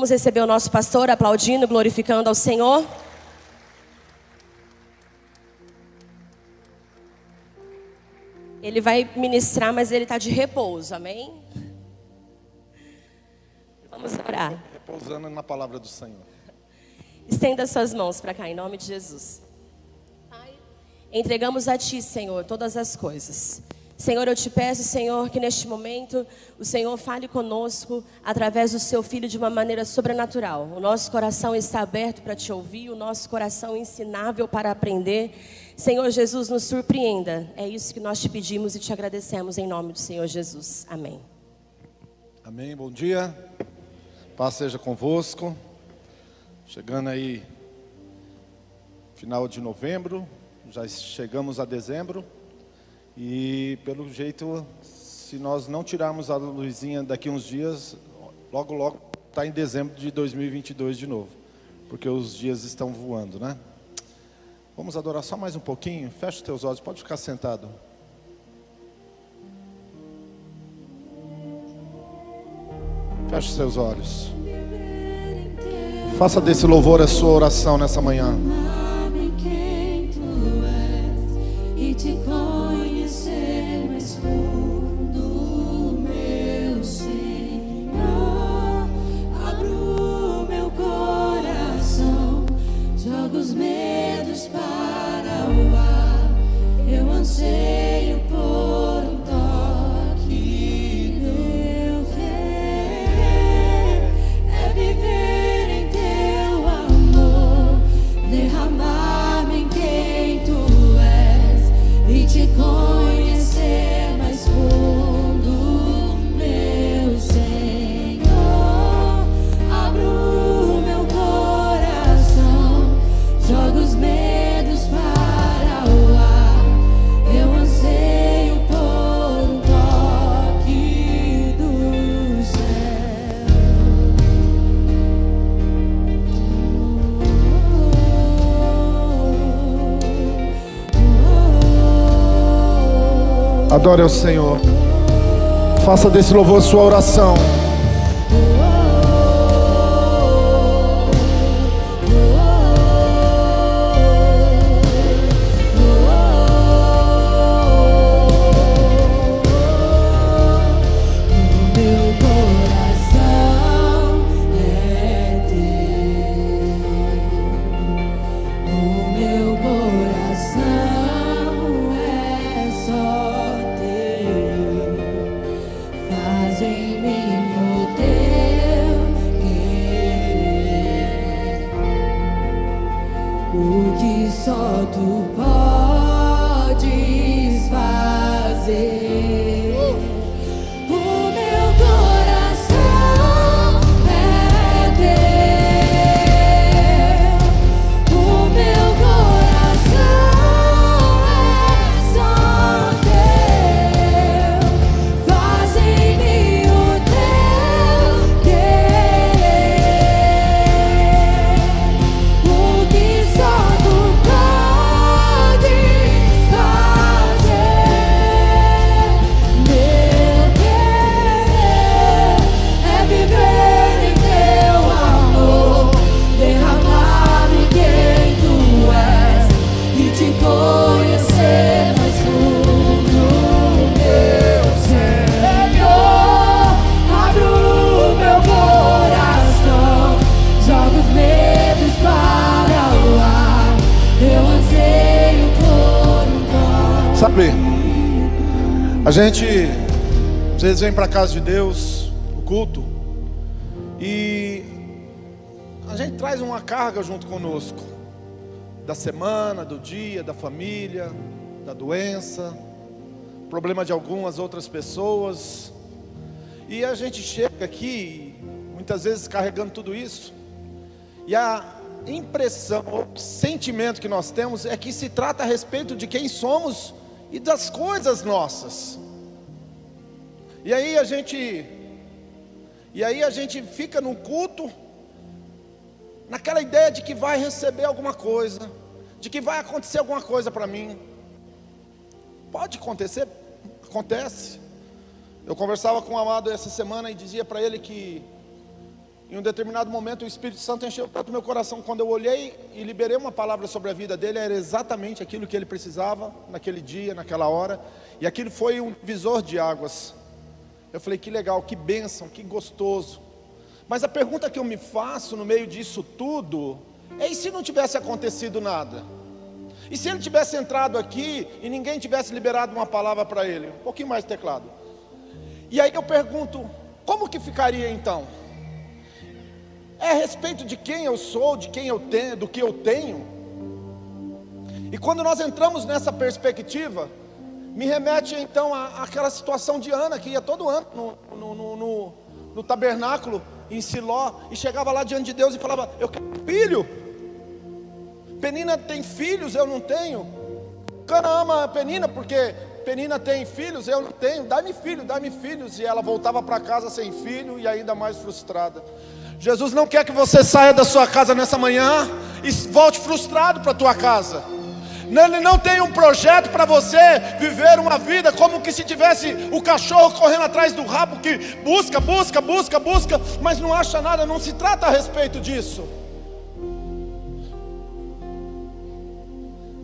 Vamos receber o nosso pastor aplaudindo, glorificando ao Senhor. Ele vai ministrar, mas ele está de repouso, amém? Vamos orar. Repousando na palavra do Senhor. Estenda suas mãos para cá, em nome de Jesus. Pai, entregamos a Ti, Senhor, todas as coisas. Senhor, eu te peço, Senhor, que neste momento o Senhor fale conosco através do seu filho de uma maneira sobrenatural. O nosso coração está aberto para te ouvir, o nosso coração ensinável para aprender. Senhor Jesus, nos surpreenda. É isso que nós te pedimos e te agradecemos em nome do Senhor Jesus. Amém. Amém. Bom dia. Paz seja convosco. Chegando aí final de novembro, já chegamos a dezembro. E pelo jeito, se nós não tirarmos a luzinha daqui uns dias, logo logo está em dezembro de 2022 de novo, porque os dias estão voando, né? Vamos adorar só mais um pouquinho. Fecha os teus olhos, pode ficar sentado. Feche seus olhos. Faça desse louvor a sua oração nessa manhã. Eu Adore ao Senhor. Faça desse louvor sua oração. Gente, vocês vêm para casa de Deus, o culto, e a gente traz uma carga junto conosco, da semana, do dia, da família, da doença, problema de algumas outras pessoas, e a gente chega aqui, muitas vezes carregando tudo isso, e a impressão, o sentimento que nós temos é que se trata a respeito de quem somos e das coisas nossas. E aí a gente e aí a gente fica num culto naquela ideia de que vai receber alguma coisa, de que vai acontecer alguma coisa para mim. Pode acontecer, acontece. Eu conversava com o amado essa semana e dizia para ele que Em um determinado momento, o Espírito Santo encheu tanto meu coração. Quando eu olhei e liberei uma palavra sobre a vida dele, era exatamente aquilo que ele precisava naquele dia, naquela hora. E aquilo foi um visor de águas. Eu falei: que legal, que bênção, que gostoso. Mas a pergunta que eu me faço no meio disso tudo é: e se não tivesse acontecido nada? E se ele tivesse entrado aqui e ninguém tivesse liberado uma palavra para ele? Um pouquinho mais de teclado. E aí eu pergunto: como que ficaria então? É a respeito de quem eu sou, de quem eu tenho, do que eu tenho. E quando nós entramos nessa perspectiva, me remete então à- àquela situação de Ana, que ia todo ano no, no, no, no- tabernáculo em Siló, e chegava lá diante de Deus e falava: Eu quero filho. Penina tem filhos, eu não tenho. Cana ama a Penina porque Penina tem filhos, eu não tenho. Dá-me filho, dá-me filhos. E ela voltava para casa sem filho e ainda mais frustrada. Jesus não quer que você saia da sua casa nessa manhã e volte frustrado para a tua casa. Ele não tem um projeto para você viver uma vida como que se tivesse o cachorro correndo atrás do rabo que busca, busca, busca, busca, mas não acha nada. Não se trata a respeito disso.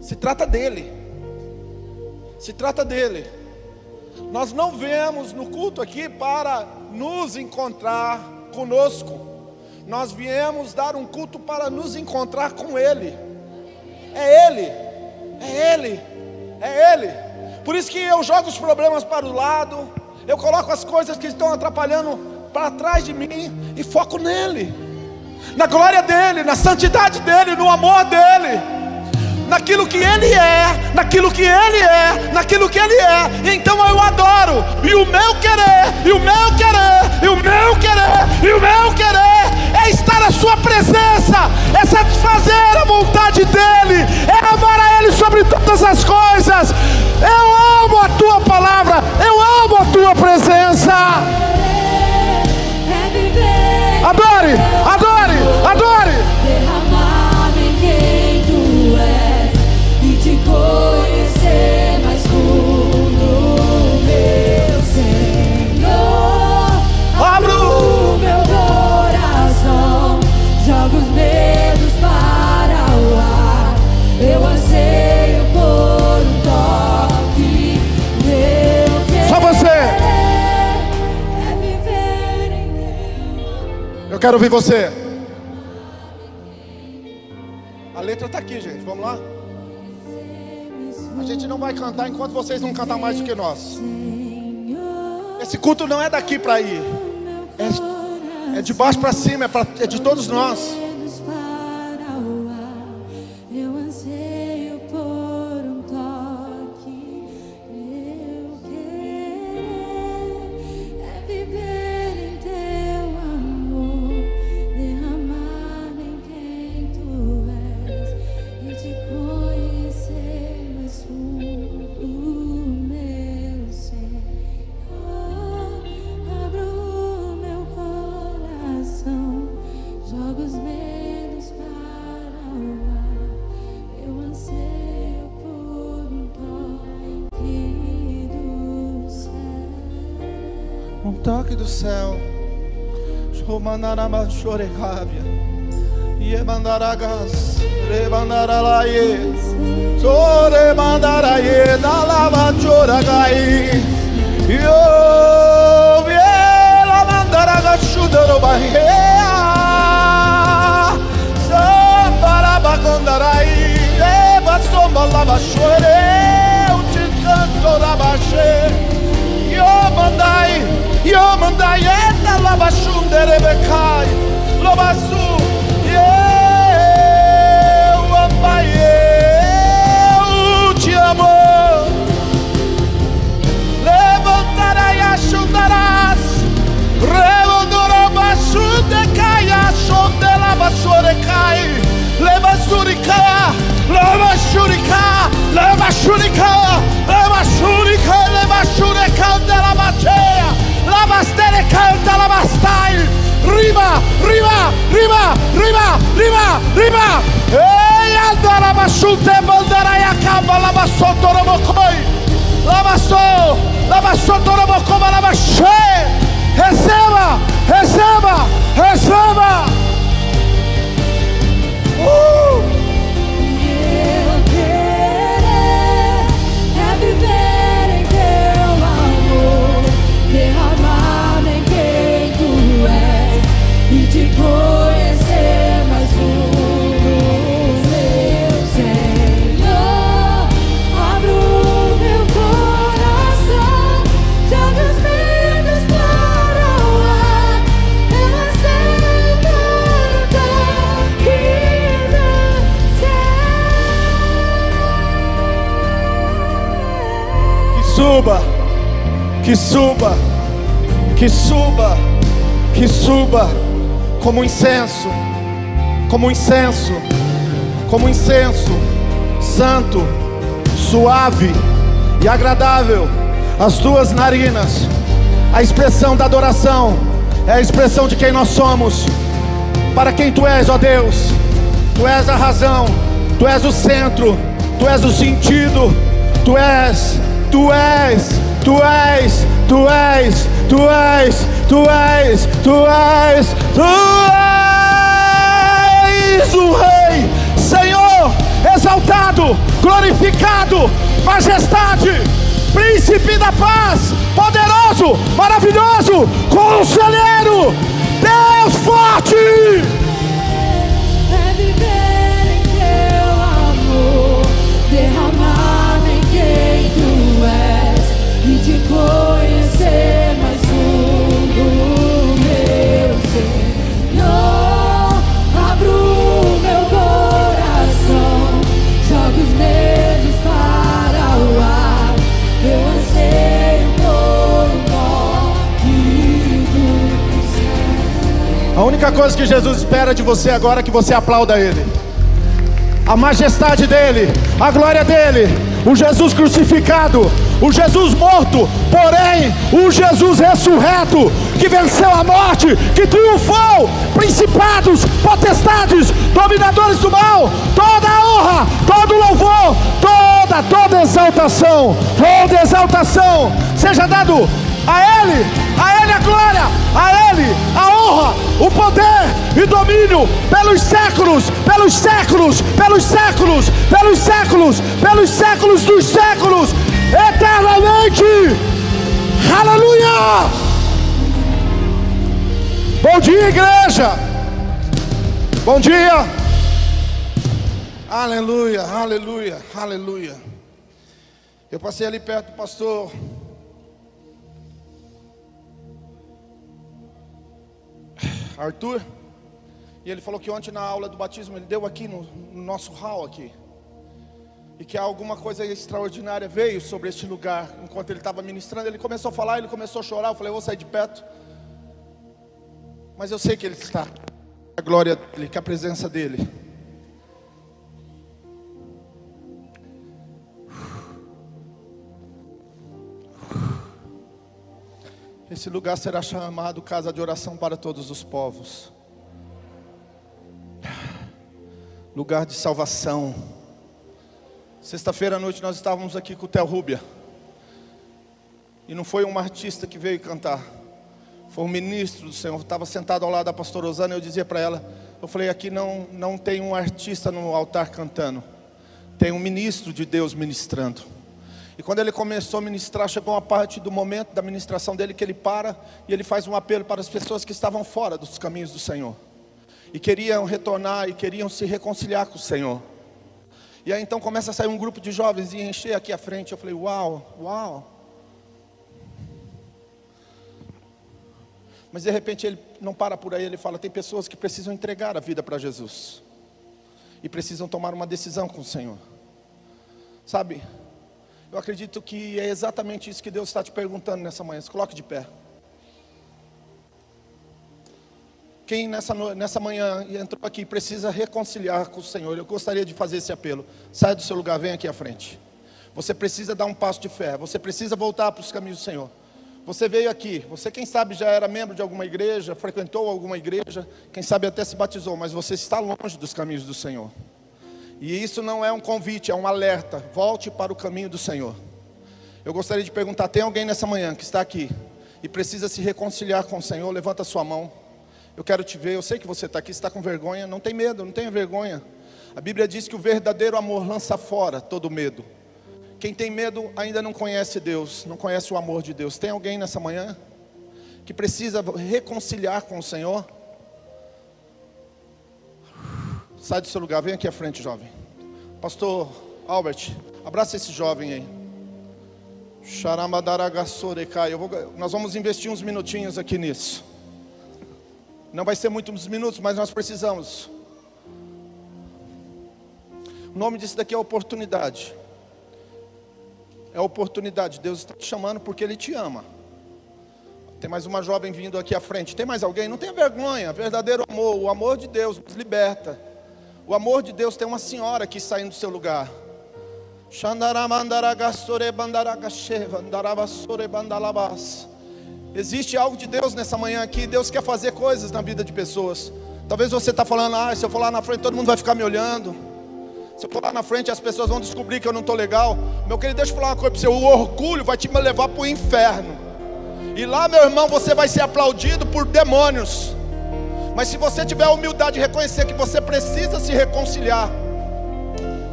Se trata dele. Se trata dele. Nós não viemos no culto aqui para nos encontrar conosco. Nós viemos dar um culto para nos encontrar com ele. É ele. É ele. É ele. Por isso que eu jogo os problemas para o lado. Eu coloco as coisas que estão atrapalhando para trás de mim e foco nele. Na glória dele, na santidade dele, no amor dele naquilo que Ele é, naquilo que Ele é, naquilo que Ele é. Então eu adoro. E o meu querer, e o meu querer, e o meu querer, e o meu querer é estar na Sua presença, é satisfazer a vontade dEle, é amar a Ele sobre todas as coisas. Eu amo a Tua palavra, eu amo a Tua presença. É Adore, adore, adore. Eu quero ouvir você. A letra está aqui, gente. Vamos lá? A gente não vai cantar enquanto vocês não cantar mais do que nós. Esse culto não é daqui para ir. É, é de baixo para cima, é, pra- é de todos nós. Do céu. Shomanarama chorecábia. Iemandaragas. Rebandaralaie. Sorebandaraie. Dalava choragai. Yo viela mandaraga chudarobahea. Sambarabagondarai. Eva sombalava chore. Eu te canto rabaxê. Yomunda yenda labashum derebekai Lobasu Papai, eu te amo Levantarei ajudarás Revoltorobasudecai Achondelabasorecai Levasurica Levasurica Levasurica Levasurica Levasurica Levasurica canta la. Riva, riva, riva, riva, riva, riva. E anda la basciute volderai a camba la. La la la. Receba, receba, receba. Uh! Suba, que suba, que suba, que suba, como incenso, como incenso, como incenso, santo, suave e agradável, as tuas narinas, a expressão da adoração, é a expressão de quem nós somos, para quem tu és, ó Deus, tu és a razão, tu és o centro, tu és o sentido, tu és, tu és, tu és, tu és, tu és, tu és, tu és, tu és o Rei, Senhor, exaltado, glorificado, majestade, príncipe da paz, poderoso, maravilhoso, conselheiro, Deus forte. É viver em teu amor, quem tu és e te conhecer A única coisa que Jesus espera de você agora é que você aplauda Ele. A majestade dele, a glória dele, o Jesus crucificado, o Jesus morto, porém, o Jesus ressurreto, que venceu a morte, que triunfou, principados, potestades, dominadores do mal, toda a honra, todo louvor, toda, toda exaltação, toda exaltação, seja dado a Ele, a Ele a glória, a Ele a honra, o poder e domínio pelos séculos, pelos séculos, pelos séculos, pelos séculos, pelos séculos dos séculos, eternamente. Aleluia! Bom dia, igreja. Bom dia. Aleluia, aleluia, aleluia. Eu passei ali perto do pastor Arthur, e ele falou que ontem na aula do batismo ele deu aqui no, no nosso hall aqui. E que alguma coisa extraordinária veio sobre este lugar. Enquanto ele estava ministrando, ele começou a falar, ele começou a chorar. Eu falei, eu vou sair de perto. Mas eu sei que ele está. A glória dele, que a presença dele. Esse lugar será chamado casa de oração para todos os povos. Lugar de salvação. Sexta-feira à noite nós estávamos aqui com o Theo Rubia. E não foi um artista que veio cantar. Foi um ministro do Senhor. Estava sentado ao lado da pastora Osana e eu dizia para ela, eu falei, aqui não, não tem um artista no altar cantando. Tem um ministro de Deus ministrando. E quando ele começou a ministrar, chegou uma parte do momento da ministração dele que ele para e ele faz um apelo para as pessoas que estavam fora dos caminhos do Senhor. E queriam retornar e queriam se reconciliar com o Senhor. E aí então começa a sair um grupo de jovens e encher aqui à frente. Eu falei, uau, uau. Mas de repente ele não para por aí, ele fala: tem pessoas que precisam entregar a vida para Jesus. E precisam tomar uma decisão com o Senhor. Sabe, eu acredito que é exatamente isso que Deus está te perguntando nessa manhã. Se coloque de pé. Quem nessa, nessa manhã entrou aqui precisa reconciliar com o Senhor, eu gostaria de fazer esse apelo. Sai do seu lugar, vem aqui à frente. Você precisa dar um passo de fé, você precisa voltar para os caminhos do Senhor. Você veio aqui, você quem sabe já era membro de alguma igreja, frequentou alguma igreja, quem sabe até se batizou, mas você está longe dos caminhos do Senhor. E isso não é um convite, é um alerta. Volte para o caminho do Senhor. Eu gostaria de perguntar: tem alguém nessa manhã que está aqui e precisa se reconciliar com o Senhor, levanta a sua mão. Eu quero te ver, eu sei que você está aqui, está com vergonha, não tem medo, não tenha vergonha. A Bíblia diz que o verdadeiro amor lança fora todo medo. Quem tem medo ainda não conhece Deus, não conhece o amor de Deus. Tem alguém nessa manhã que precisa reconciliar com o Senhor? Sai do seu lugar, vem aqui à frente, jovem. Pastor Albert, abraça esse jovem aí. Eu nós vamos investir uns minutinhos aqui nisso. Não vai ser muitos minutos, mas nós precisamos. O nome disso daqui é oportunidade. É oportunidade. Deus está te chamando porque Ele te ama. Tem mais uma jovem vindo aqui à frente. Tem mais alguém? Não tenha vergonha. Verdadeiro amor. O amor de Deus nos liberta. O amor de Deus tem uma senhora aqui saindo do seu lugar. Existe algo de Deus nessa manhã aqui. Deus quer fazer coisas na vida de pessoas. Talvez você está falando, ah, se eu for lá na frente, todo mundo vai ficar me olhando. Se eu for lá na frente, as pessoas vão descobrir que eu não estou legal. Meu querido, deixa eu falar uma coisa para você: o orgulho vai te levar para o inferno. E lá, meu irmão, você vai ser aplaudido por demônios. Mas se você tiver a humildade de reconhecer que você precisa se reconciliar,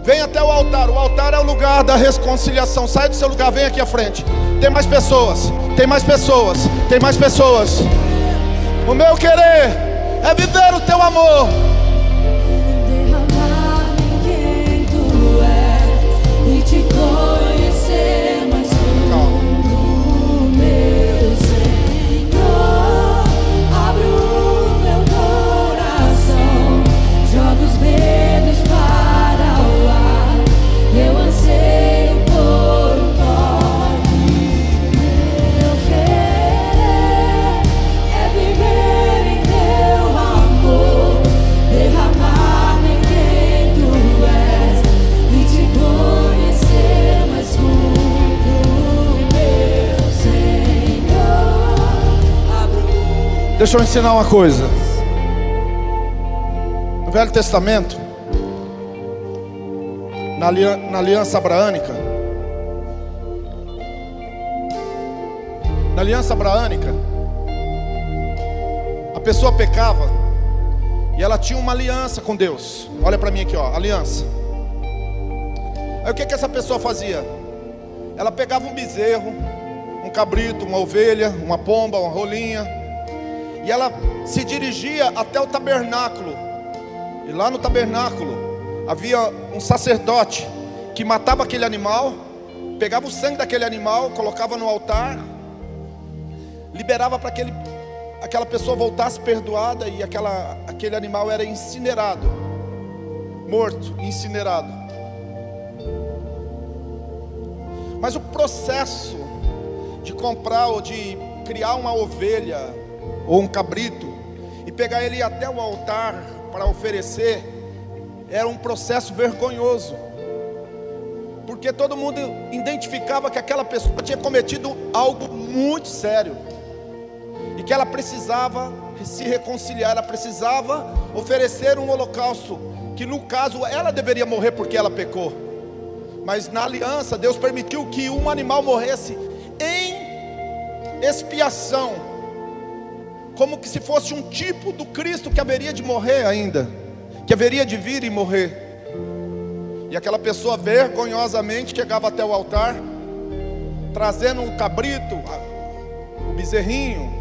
Vem até o altar. O altar é o lugar da reconciliação. Sai do seu lugar, vem aqui à frente. Tem mais pessoas. Tem mais pessoas. Tem mais pessoas. O meu querer é viver o teu amor. Deixa eu ensinar uma coisa. No Velho Testamento, na, alia- na aliança abraânica, na aliança abraânica, a pessoa pecava e ela tinha uma aliança com Deus. Olha para mim aqui, ó, aliança. Aí o que que essa pessoa fazia? Ela pegava um bezerro, um cabrito, uma ovelha, uma pomba, uma rolinha, e ela se dirigia até o tabernáculo. E lá no tabernáculo havia um sacerdote que matava aquele animal, pegava o sangue daquele animal, colocava no altar, liberava para aquele aquela pessoa voltasse perdoada e aquela, aquele animal era incinerado, morto, incinerado. Mas o processo de comprar ou de criar uma ovelha ou um cabrito e pegar ele até o altar para oferecer era um processo vergonhoso. Porque todo mundo identificava que aquela pessoa tinha cometido algo muito sério e que ela precisava se reconciliar, ela precisava oferecer um holocausto, que no caso ela deveria morrer porque ela pecou. Mas na aliança, Deus permitiu que um animal morresse em expiação, como que se fosse um tipo do Cristo que haveria de morrer ainda, que haveria de vir e morrer. E aquela pessoa vergonhosamente chegava até o altar, trazendo um cabrito, um bezerrinho.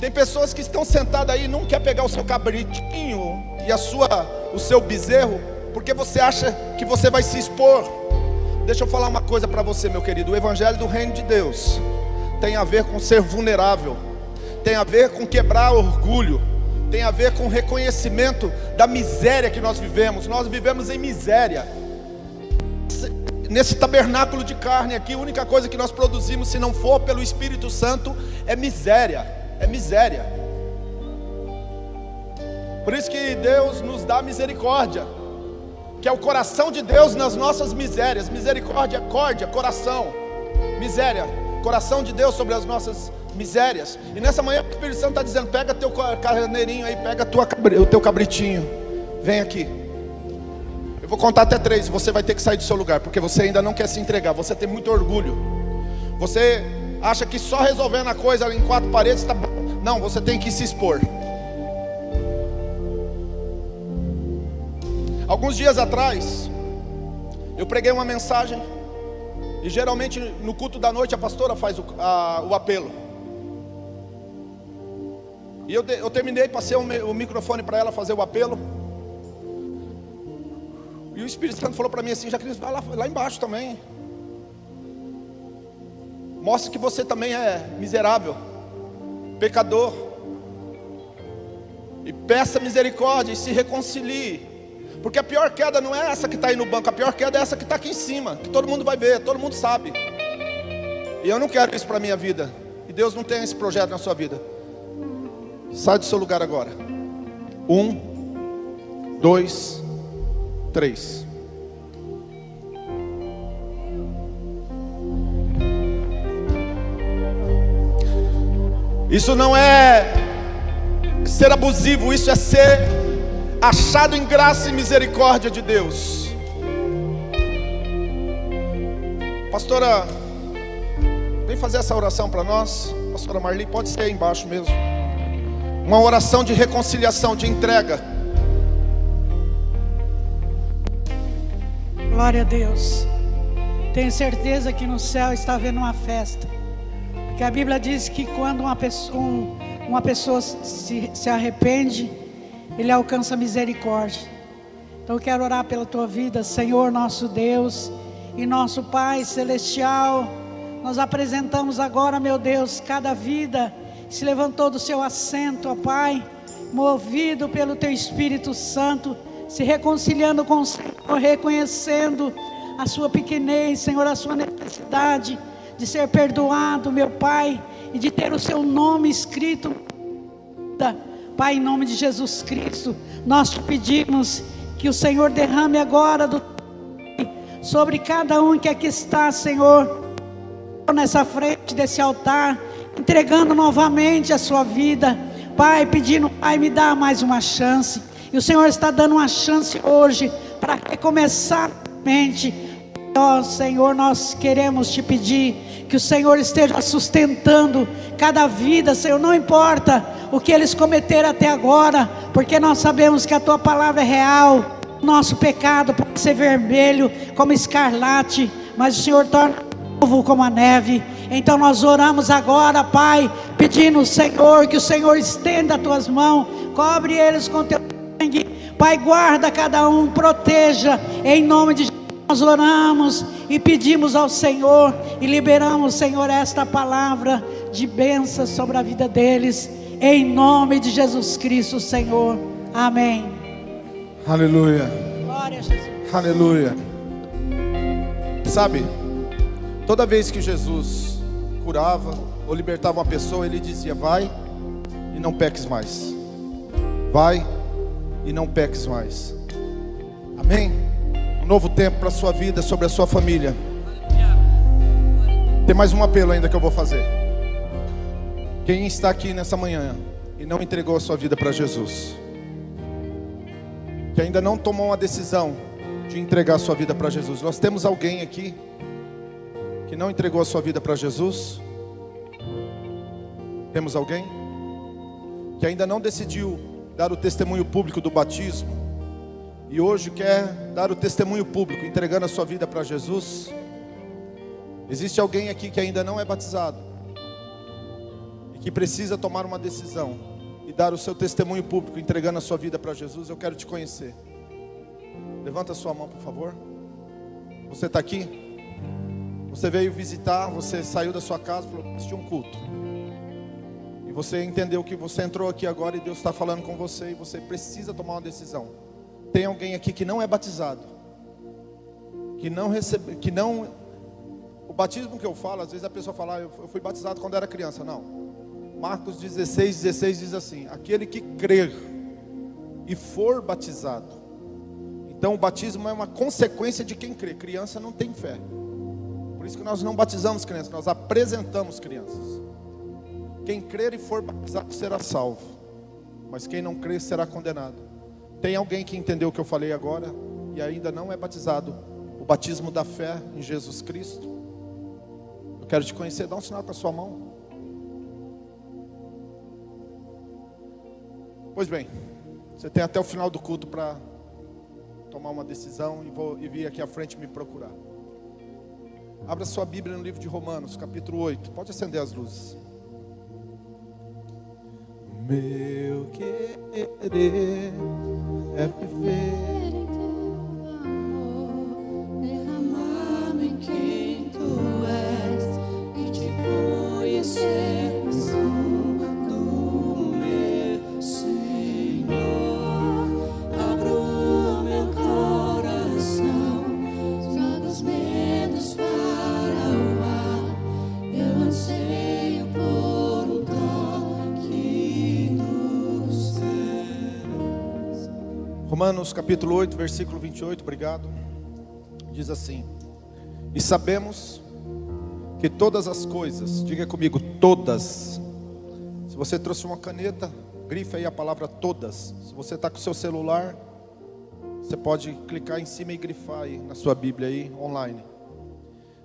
Tem pessoas que estão sentadas aí e não quer pegar o seu cabritinho e a sua, o seu bezerro, porque você acha que você vai se expor. Deixa eu falar uma coisa para você, meu querido. O evangelho do reino de Deus tem a ver com ser vulnerável, tem a ver com quebrar orgulho, tem a ver com reconhecimento da miséria que nós vivemos. Nós vivemos em miséria. Nesse tabernáculo de carne aqui, a única coisa que nós produzimos, se não for pelo Espírito Santo, é miséria. É miséria. Por isso que Deus nos dá misericórdia, que é o coração de Deus nas nossas misérias. Misericórdia, córdia, coração. Miséria, coração de Deus sobre as nossas misérias. E nessa manhã o Espírito Santo está dizendo: pega teu carneirinho aí, pega tua, o teu cabritinho, vem aqui. Eu vou contar até três, você vai ter que sair do seu lugar, porque você ainda não quer se entregar, você tem muito orgulho. Você acha que só resolvendo a coisa em quatro paredes está bom. Não, você tem que se expor. Alguns dias atrás, eu preguei uma mensagem, e geralmente no culto da noite a pastora faz o, a, o apelo. E eu, eu terminei, passei o, microfone para ela fazer o apelo. E o Espírito Santo falou para mim assim: Jaqueline, vai lá, lá embaixo também. Mostre que você também é miserável, pecador. E peça misericórdia e se reconcilie. Porque a pior queda não é essa que está aí no banco, a pior queda é essa que está aqui em cima, que todo mundo vai ver, todo mundo sabe. E eu não quero isso para a minha vida. E Deus não tem esse projeto na sua vida. Sai do seu lugar agora. Um, dois, três. Isso não é ser abusivo, isso é ser achado em graça e misericórdia de Deus. Pastora, vem fazer essa oração para nós. Pastora Marli, pode ser aí embaixo mesmo. Uma oração de reconciliação, de entrega. Glória a Deus. Tenho certeza que no céu está havendo uma festa. Porque a Bíblia diz que quando uma pessoa, um, uma pessoa se, se arrepende, ele alcança misericórdia. Então eu quero orar pela tua vida, Senhor nosso Deus e nosso Pai celestial. Nós apresentamos agora, meu Deus, cada vida se levantou do seu assento, ó Pai, movido pelo teu Espírito Santo, se reconciliando com o Senhor, reconhecendo a sua pequenez, Senhor, a sua necessidade de ser perdoado, meu Pai, e de ter o seu nome escrito. Pai, em nome de Jesus Cristo, nós te pedimos que o Senhor derrame agora do sobre cada um que aqui está, Senhor, nessa frente desse altar, entregando novamente a sua vida, Pai, pedindo, Pai, me dá mais uma chance. E o Senhor está dando uma chance hoje para recomeçar mente. Ó Senhor, nós queremos te pedir que o Senhor esteja sustentando cada vida, Senhor, não importa o que eles cometeram até agora, porque nós sabemos que a tua palavra é real. Nosso pecado pode ser vermelho como escarlate, mas o Senhor torna novo como a neve. Então nós oramos agora, Pai, pedindo, Senhor, que o Senhor estenda as tuas mãos, cobre eles com teu sangue. Pai, guarda cada um, proteja, em nome de Jesus. Nós oramos e pedimos ao Senhor e liberamos, Senhor, esta palavra de bênção sobre a vida deles, em nome de Jesus Cristo, Senhor. Amém. Aleluia. Glória a Jesus. Aleluia. Sabe, toda vez que Jesus curava ou libertava uma pessoa, ele dizia: Vai e não peques mais. Vai e não peques mais. Amém? Novo tempo para a sua vida, sobre a sua família. Tem mais um apelo ainda que eu vou fazer. Quem está aqui nessa manhã e não entregou a sua vida para Jesus, que ainda não tomou uma decisão de entregar a sua vida para Jesus, nós temos alguém aqui que não entregou a sua vida para Jesus? Temos alguém que ainda não decidiu dar o testemunho público do batismo e hoje quer dar o testemunho público entregando a sua vida para Jesus? Existe alguém aqui que ainda não é batizado e que precisa tomar uma decisão e dar o seu testemunho público entregando a sua vida para Jesus? Eu quero te conhecer. Levanta a sua mão, por favor. Você está aqui? Você veio visitar, você saiu da sua casa, falou: assistiu um culto. E você entendeu que você entrou aqui agora e Deus está falando com você e você precisa tomar uma decisão. Tem alguém aqui que não é batizado, que não recebe, que não o batismo que eu falo, às vezes a pessoa fala, ah, eu fui batizado quando era criança. Não. Marcos 16, 16 diz assim: aquele que crer e for batizado. Então o batismo é uma consequência de quem crê. Criança não tem fé. Por isso que nós não batizamos crianças, nós apresentamos crianças. Quem crer e for batizado será salvo, mas quem não crer será condenado. Tem alguém que entendeu o que eu falei agora e ainda não é batizado? O batismo da fé em Jesus Cristo? Eu Quero te conhecer, dá um sinal com a sua mão. Pois bem, você tem até o final do culto para tomar uma decisão e, vou, e vir aqui à frente me procurar. Abra sua Bíblia no livro de Romanos, capítulo 8. Pode acender as luzes. Meu querer é viver. em teu amor, derramado em quem tu és e te conhecer Romanos capítulo 8, versículo 28, obrigado. Diz assim: E sabemos que todas as coisas, diga comigo, todas. Se você trouxe uma caneta, grife aí a palavra todas. Se você está com seu celular, você pode clicar em cima e grifar aí na sua Bíblia aí online.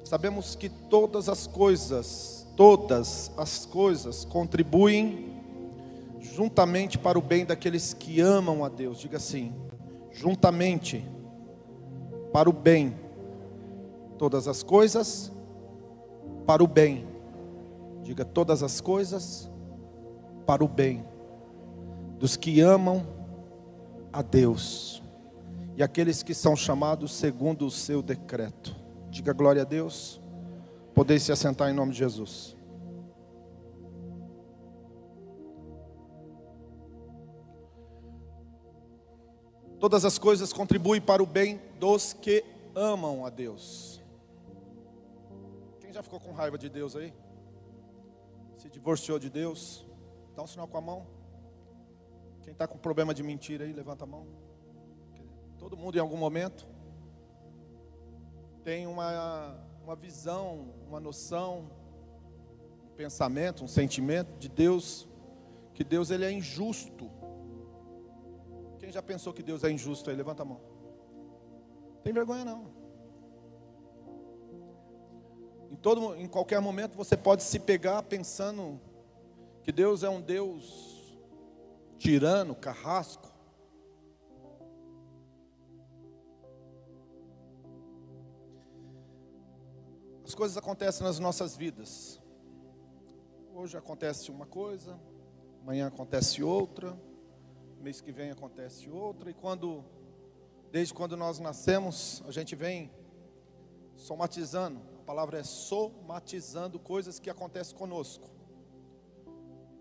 Sabemos que todas as coisas, todas as coisas contribuem juntamente para o bem daqueles que amam a Deus. Diga assim: juntamente para o bem. Todas as coisas para o bem. Diga todas as coisas para o bem dos que amam a Deus e aqueles que são chamados segundo o seu decreto. Diga glória a Deus. Podeis se assentar em nome de Jesus. Todas as coisas contribuem para o bem dos que amam a Deus. Quem já ficou com raiva de Deus aí? Se divorciou de Deus? Dá um sinal com a mão. Quem está com problema de mentira aí, levanta a mão. Todo mundo em algum momento tem uma, uma visão, uma noção, um pensamento, um sentimento de Deus, que Deus ele é injusto. Já pensou que Deus é injusto aí? Levanta a mão. Tem vergonha não. Em, todo, em qualquer momento você pode se pegar pensando que Deus é um Deus tirano, carrasco. As coisas acontecem nas nossas vidas. Hoje acontece uma coisa, amanhã acontece outra, mês que vem acontece outra, e quando, desde quando nós nascemos, a gente vem somatizando, a palavra é somatizando coisas que acontecem conosco.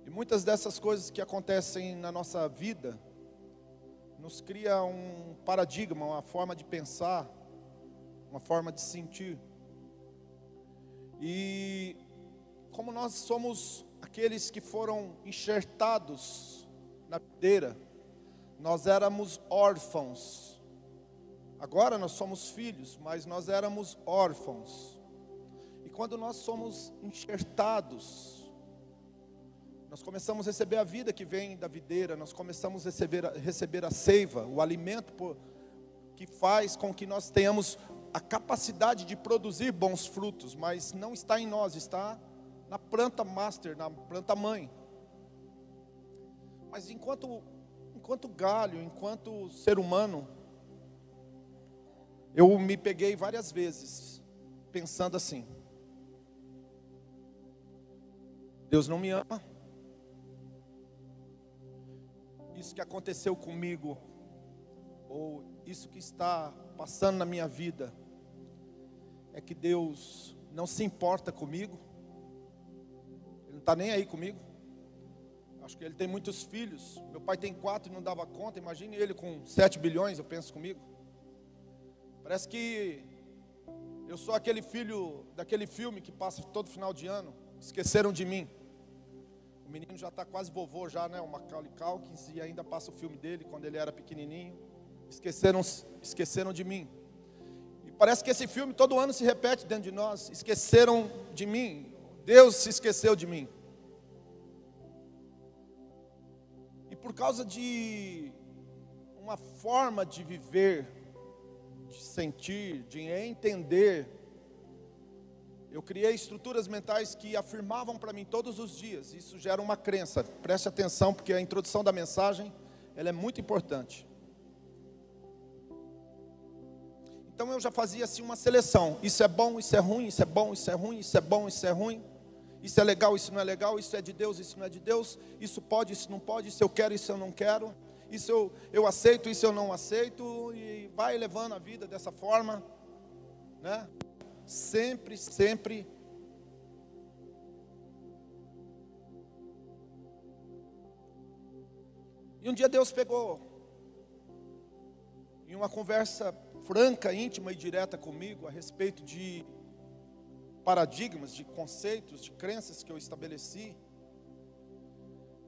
E muitas dessas coisas que acontecem na nossa vida, nos cria um paradigma, uma forma de pensar, uma forma de sentir. E como nós somos aqueles que foram enxertados na videira, nós éramos órfãos. Agora nós somos filhos, mas nós éramos órfãos. E quando nós somos enxertados, nós começamos a receber a vida que vem da videira, nós começamos a receber, a receber a seiva, o alimento por, que faz com que nós tenhamos a capacidade de produzir bons frutos, mas não está em nós, está na planta master, na planta mãe. Mas enquanto, enquanto galho, enquanto ser humano, eu me peguei várias vezes pensando assim: Deus não me ama. Isso que aconteceu comigo, ou isso que está passando na minha vida, é que Deus não se importa comigo, Ele não está nem aí comigo. Acho que Ele tem muitos filhos. Meu pai tem quatro e não dava conta. Imagine ele com sete bilhões, eu penso comigo. Parece que eu sou aquele filho daquele filme que passa todo final de ano. Esqueceram de mim. O menino já está quase vovô já, né? O Macaulay Culkin e ainda passa o filme dele quando ele era pequenininho. Esqueceram, esqueceram de mim. E parece que esse filme todo ano se repete dentro de nós. Esqueceram de mim. Deus se esqueceu de mim. Por causa de uma forma de viver, de sentir, de entender, Eu criei estruturas mentais que afirmavam para mim todos os dias. Isso gera uma crença. Preste atenção, porque a introdução da mensagem ela é muito importante. Então eu já fazia assim uma seleção. Isso é bom, isso é ruim, isso é bom, isso é ruim, isso é bom, isso é ruim. Isso é legal, isso não é legal, isso é de Deus, isso não é de Deus, isso pode, isso não pode, isso eu quero, isso eu não quero, isso eu, eu aceito, isso eu não aceito, e vai levando a vida dessa forma, né? Sempre, sempre. E um dia Deus pegou, em uma conversa franca, íntima e direta comigo a respeito de paradigmas, de conceitos, de crenças que eu estabeleci.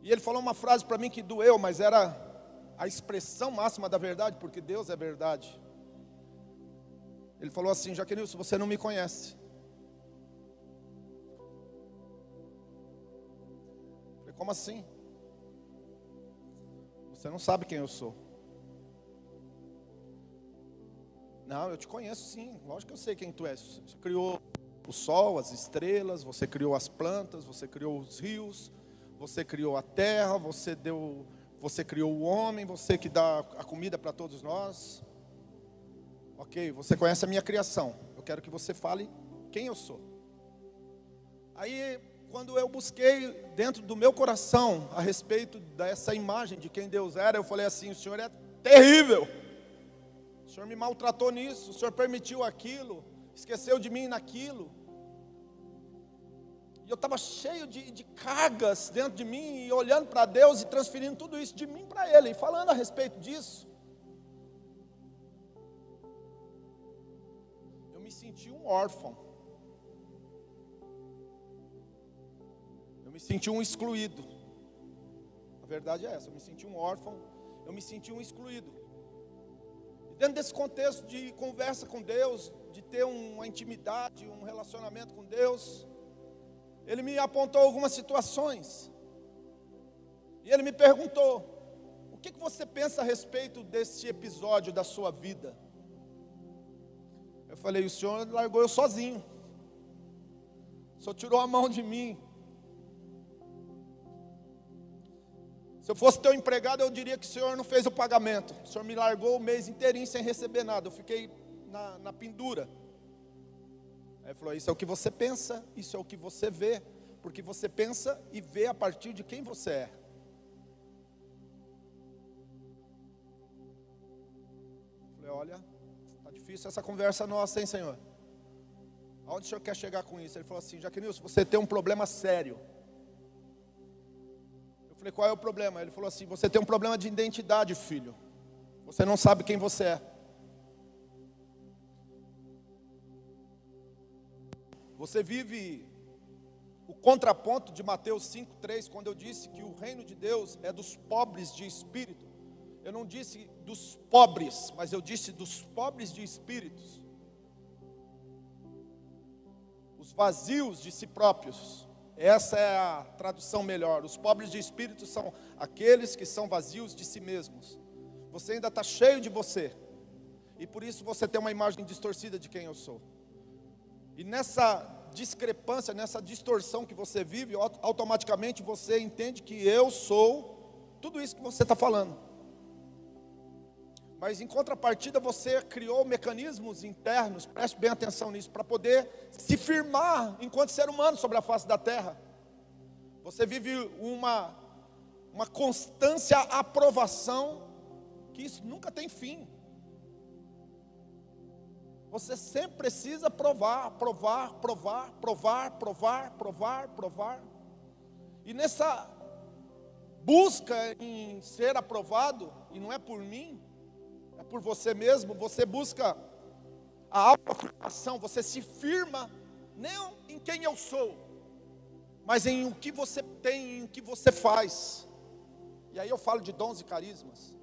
E ele falou uma frase para mim que doeu, mas era a expressão máxima da verdade, porque Deus é verdade. Ele falou assim: Jaquenilson, você não me conhece. Eu falei, como assim? Você não sabe quem eu sou. Não, eu te conheço sim, lógico que eu sei quem tu és. Você criou o sol, as estrelas, você criou as plantas, você criou os rios, você criou a terra, você deu, você criou o homem, você que dá a comida para todos nós. Ok, você conhece a minha criação. Eu quero que você fale quem eu sou. Aí, quando eu busquei dentro do meu coração a respeito dessa imagem de quem Deus era, eu falei assim: o Senhor é terrível. O Senhor me maltratou nisso, o Senhor permitiu aquilo, esqueceu de mim naquilo. E eu estava cheio de, de cargas dentro de mim, e olhando para Deus e transferindo tudo isso de mim para Ele, e falando a respeito disso. Eu me senti um órfão. Eu me senti um excluído. A verdade é essa, eu me senti um órfão, eu me senti um excluído. E dentro desse contexto de conversa com Deus, de ter uma intimidade, um relacionamento com Deus, ele me apontou algumas situações. E ele me perguntou: o que, que você pensa a respeito desse episódio da sua vida? Eu falei: o senhor largou eu sozinho. O senhor tirou a mão de mim. Se eu fosse teu empregado, eu diria que o senhor não fez o pagamento. O senhor me largou o mês inteirinho sem receber nada. Eu fiquei na, na pendura. Aí ele falou: Isso é o que você pensa, isso é o que você vê, porque você pensa e vê a partir de quem você é. Eu falei: Olha, está difícil essa conversa nossa, hein, Senhor? Aonde o senhor quer chegar com isso? Ele falou assim: Jaquenilson, você tem um problema sério. Eu falei: Qual é o problema? Ele falou assim: Você tem um problema de identidade, filho. Você não sabe quem você é. Você vive o contraponto de Mateus 5,3, quando eu disse que o reino de Deus é dos pobres de espírito. Eu não disse dos pobres, mas eu disse dos pobres de espíritos. Os vazios de si próprios. Essa é a tradução melhor. Os pobres de espírito são aqueles que são vazios de si mesmos. Você ainda está cheio de você. E por isso você tem uma imagem distorcida de quem eu sou. E nessa discrepância, nessa distorção que você vive, automaticamente você entende que eu sou tudo isso que você está falando. Mas em contrapartida, você criou mecanismos internos, preste bem atenção nisso, para poder se firmar enquanto ser humano sobre a face da terra. Você vive uma, uma constância aprovação, que isso nunca tem fim. Você sempre precisa provar, provar, provar, provar, provar, provar, provar. E nessa busca em ser aprovado, e não é por mim, é por você mesmo, você busca a autoafirmação, você se firma não em quem eu sou, mas em o que você tem, em o que você faz. E aí eu falo de dons e carismas.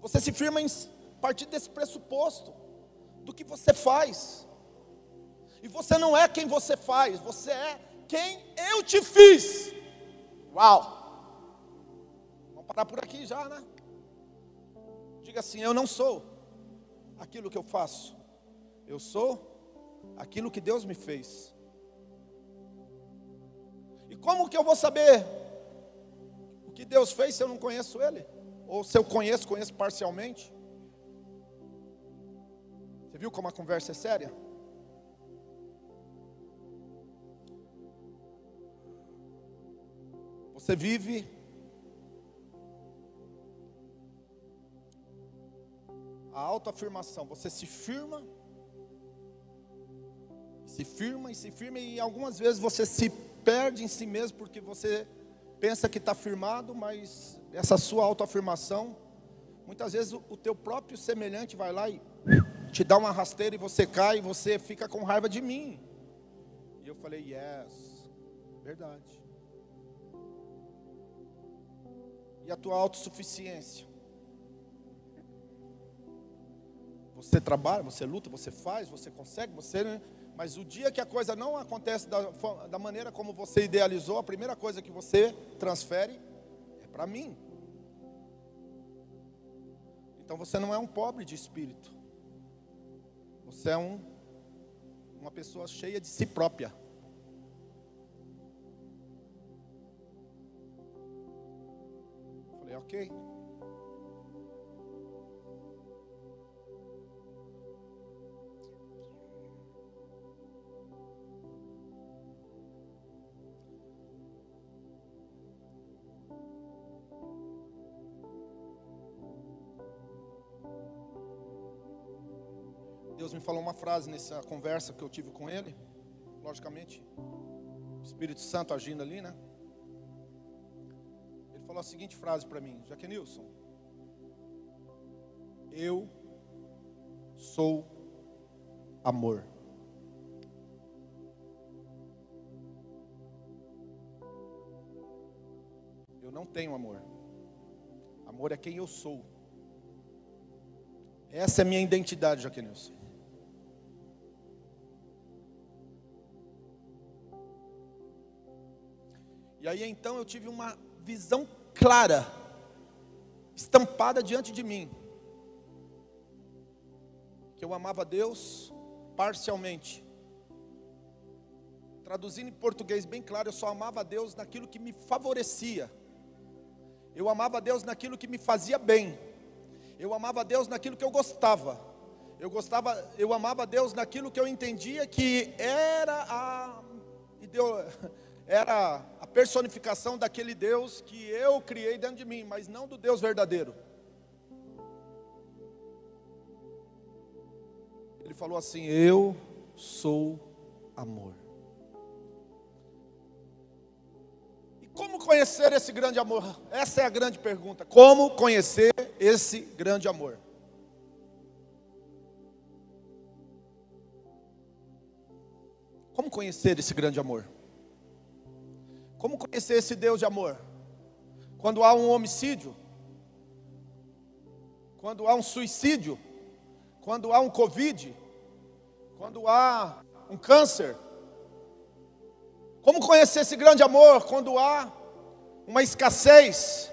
Você se firma em a partir desse pressuposto do que você faz. E você não é quem você faz, você é quem eu te fiz. Uau! Vamos parar por aqui já, né? Diga assim: Eu não sou aquilo que eu faço, eu sou aquilo que Deus me fez. E como que eu vou saber o que Deus fez se eu não conheço Ele? Ou se eu conheço, conheço parcialmente? Você viu como a conversa é séria? Você vive a autoafirmação, você se firma, se firma e se firma, e algumas vezes você se perde em si mesmo porque você pensa que está firmado, mas essa sua autoafirmação, muitas vezes o, o teu próprio semelhante vai lá e te dá uma rasteira e você cai e você fica com raiva de mim. E eu falei, yes, verdade. E a tua autossuficiência? Você trabalha, você luta, você faz, você consegue, você. né? Mas o dia que a coisa não acontece da, da maneira como você idealizou, a primeira coisa que você transfere é para mim. Então você não é um pobre de espírito. Você é um, uma pessoa cheia de si própria. Falei, ok. Falou uma frase nessa conversa que eu tive com ele. Logicamente, Espírito Santo agindo ali, né? Ele falou a seguinte frase para mim: Jaquenilson, eu sou amor. Eu não tenho amor. Amor é quem eu sou. Essa é a minha identidade, Jaquenilson. E aí então eu tive uma visão clara, estampada diante de mim, que eu amava Deus parcialmente. Traduzindo em português bem claro, eu só amava Deus naquilo que me favorecia. Eu amava Deus naquilo que me fazia bem. Eu amava Deus naquilo que eu gostava. Eu gostava, eu amava Deus naquilo que eu entendia que era a era personificação daquele Deus que eu criei dentro de mim, mas não do Deus verdadeiro. Ele falou assim: Eu sou amor. E como conhecer esse grande amor? Essa é a grande pergunta. Como conhecer esse grande amor? Como conhecer esse grande amor? Como conhecer esse Deus de amor? Quando há um homicídio, quando há um suicídio, quando há um Covid, quando há um câncer. Como conhecer esse grande amor quando há uma escassez?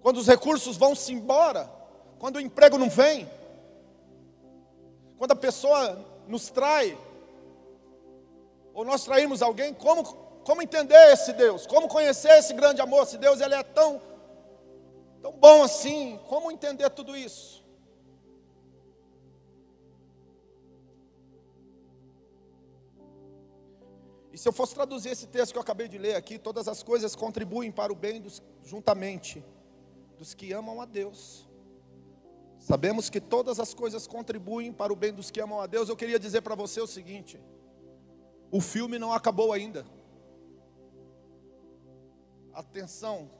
Quando os recursos vão se embora? Quando o emprego não vem? Quando a pessoa nos trai? Ou nós traímos alguém? Como, como entender esse Deus? Como conhecer esse grande amor? Esse Deus ele é tão, tão bom assim. Como entender tudo isso? E se eu fosse traduzir esse texto que eu acabei de ler aqui, todas as coisas contribuem para o bem dos, juntamente dos que amam a Deus. Sabemos que todas as coisas contribuem para o bem dos que amam a Deus. Eu queria dizer para você o seguinte: o filme não acabou ainda. Atenção,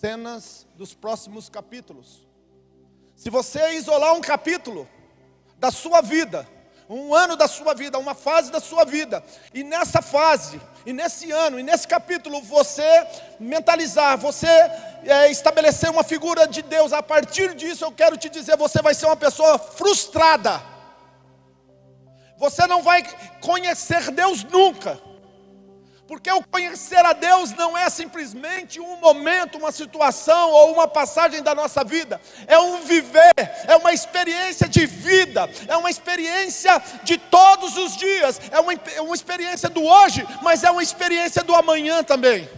cenas dos próximos capítulos. Se você isolar um capítulo da sua vida, um ano da sua vida, uma fase da sua vida, e nessa fase, e nesse ano, e nesse capítulo, você mentalizar, você é, estabelecer uma figura de Deus, a partir disso eu quero te dizer, você vai ser uma pessoa frustrada. Você não vai conhecer Deus nunca. Porque o conhecer a Deus não é simplesmente um momento, uma situação ou uma passagem da nossa vida, é um viver, é uma experiência de vida, é uma experiência de todos os dias, é uma, é uma experiência do hoje, mas é uma experiência do amanhã também.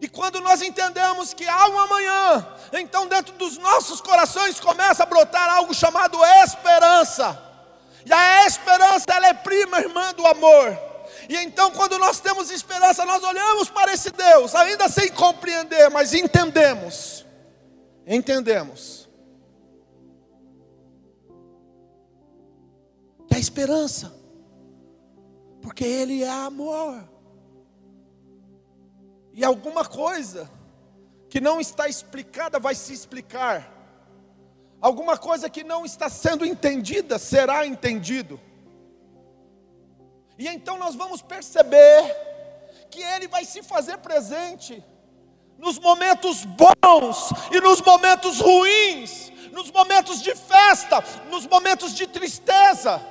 E quando nós entendemos que há um amanhã, então dentro dos nossos corações começa a brotar algo chamado esperança. E a esperança ela é prima irmã do amor. E então, quando nós temos esperança, nós olhamos para esse Deus, ainda sem compreender, mas entendemos. Entendemos. Que é esperança, porque Ele é amor. E alguma coisa que não está explicada vai se explicar. Alguma coisa que não está sendo entendida será entendido. E então nós vamos perceber que Ele vai se fazer presente nos momentos bons e nos momentos ruins, nos momentos de festa, nos momentos de tristeza.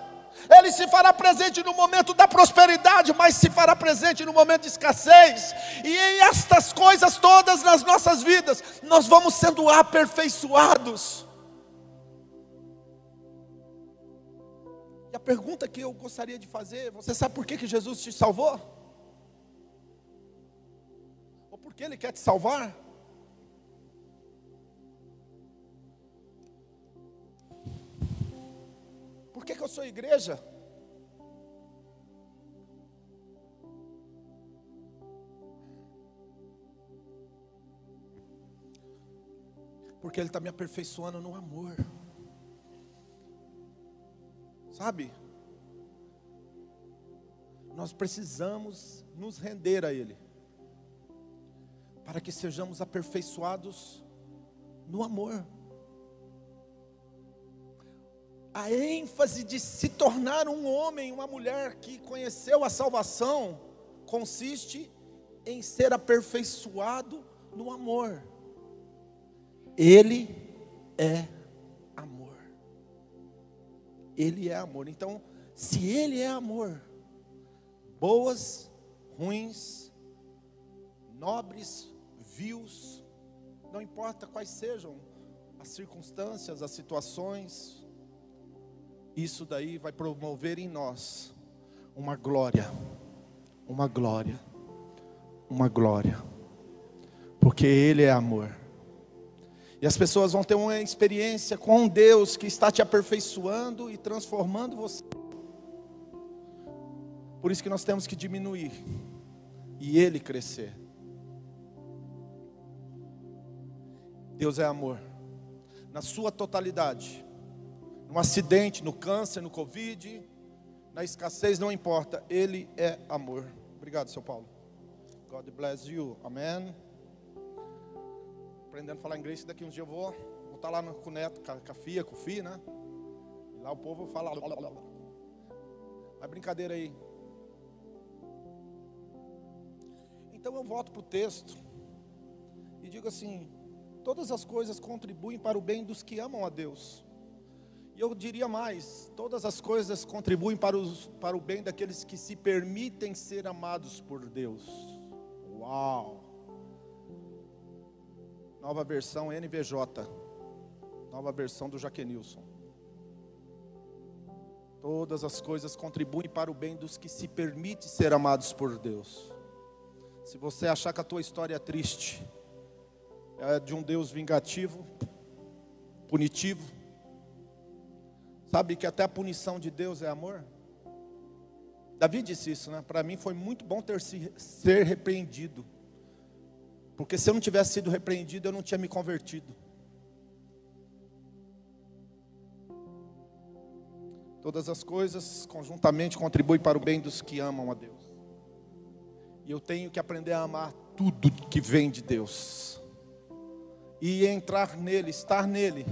Ele se fará presente no momento da prosperidade, mas se fará presente no momento de escassez. E em estas coisas todas nas nossas vidas, nós vamos sendo aperfeiçoados. E a pergunta que eu gostaria de fazer: você sabe por que, que Jesus te salvou? Ou por que Ele quer te salvar? Sou igreja? Porque Ele está me aperfeiçoando no amor. Sabe? Nós precisamos nos render a Ele, para que sejamos aperfeiçoados no amor. A ênfase de se tornar um homem, uma mulher que conheceu a salvação, consiste em ser aperfeiçoado no amor. Ele é amor. Ele é amor. Então, se Ele é amor, boas, ruins, nobres, vios, não importa quais sejam as circunstâncias, as situações, isso daí vai promover em nós uma glória, uma glória, uma glória, porque Ele é amor. E as pessoas vão ter uma experiência com Deus que está te aperfeiçoando e transformando você. Por isso que nós temos que diminuir e Ele crescer. Deus é amor, na sua totalidade no acidente, no câncer, no Covid, na escassez, não importa, Ele é amor. Obrigado, seu Paulo. God bless you. Amém. Aprendendo a falar inglês, daqui uns dias eu vou, estar lá com o neto, com a FIA, com o FI, né? E lá o povo fala. Vai brincadeira aí. Então eu volto para o texto e digo assim: todas as coisas contribuem para o bem dos que amam a Deus e eu diria mais: todas as coisas contribuem para, os, para o bem daqueles que se permitem ser amados por Deus. Uau! Nova versão NVJ. Nova versão do Jaquenilson. Todas as coisas contribuem para o bem dos que se permitem ser amados por Deus. Se você achar que a tua história é triste, é de um Deus vingativo, punitivo, Sabe que até a punição de Deus é amor? Davi disse isso, né? Para mim foi muito bom ter se, ser repreendido. Porque se eu não tivesse sido repreendido, eu não tinha me convertido. Todas as coisas conjuntamente contribuem para o bem dos que amam a Deus. E eu tenho que aprender a amar tudo que vem de Deus. E entrar nele, estar nele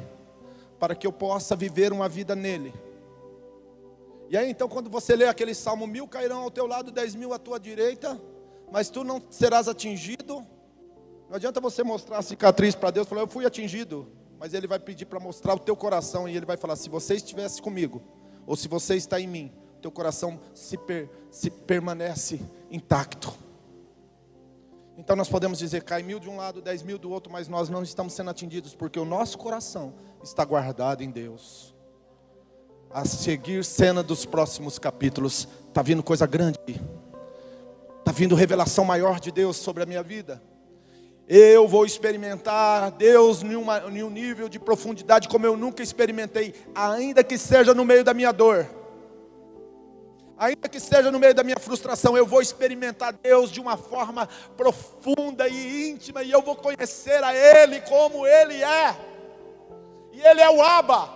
para que eu possa viver uma vida nele. E aí então, quando você lê aquele salmo: mil cairão ao teu lado, dez mil à tua direita, mas tu não serás atingido. Não adianta você mostrar a cicatriz para Deus, falar, eu fui atingido, mas Ele vai pedir para mostrar o teu coração, e Ele vai falar: se você estivesse comigo, ou se você está em mim, teu coração se, per- se permanece intacto. Então nós podemos dizer, cai mil de um lado, dez mil do outro, mas nós não estamos sendo atingidos, porque o nosso coração está guardado em Deus. A seguir cena dos próximos capítulos, está vindo coisa grande. Está vindo revelação maior de Deus sobre a minha vida. Eu vou experimentar Deus em, uma- em um nível de profundidade como eu nunca experimentei, ainda que seja no meio da minha dor. Ainda que seja no meio da minha frustração, eu vou experimentar Deus de uma forma profunda e íntima, e eu vou conhecer a Ele como Ele é. Ele é o Abba,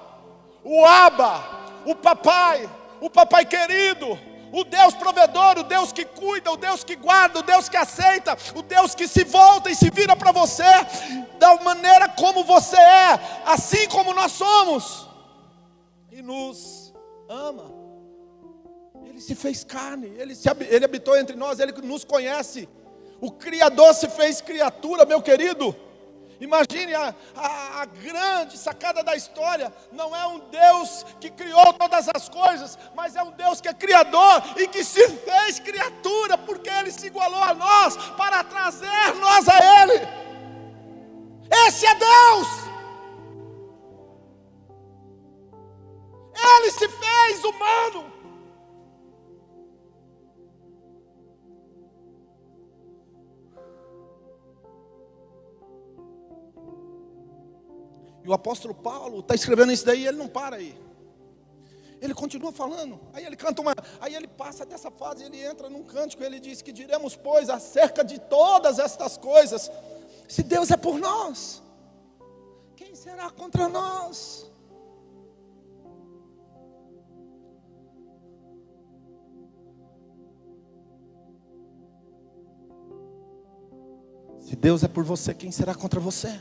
o Abba, o Papai, o Papai querido, o Deus provedor, o Deus que cuida, o Deus que guarda, o Deus que aceita, o Deus que se volta e se vira para você da maneira como você é, assim como nós somos, e nos ama. Ele se fez carne, ele, se, ele habitou entre nós, ele nos conhece. O Criador se fez criatura, meu querido. Imagine a, a- a grande sacada da história. Não é um Deus que criou todas as coisas, mas é um Deus que é criador e que se fez criatura, porque Ele se igualou a nós para trazer nós a Ele. Esse é Deus. Ele se fez humano. E o apóstolo Paulo está escrevendo isso daí, e ele não para aí. Ele continua falando, aí ele canta uma, aí ele passa dessa fase, ele entra num cântico, ele diz que diremos, pois, acerca de todas estas coisas, se Deus é por nós, quem será contra nós? Se Deus é por você, quem será contra você?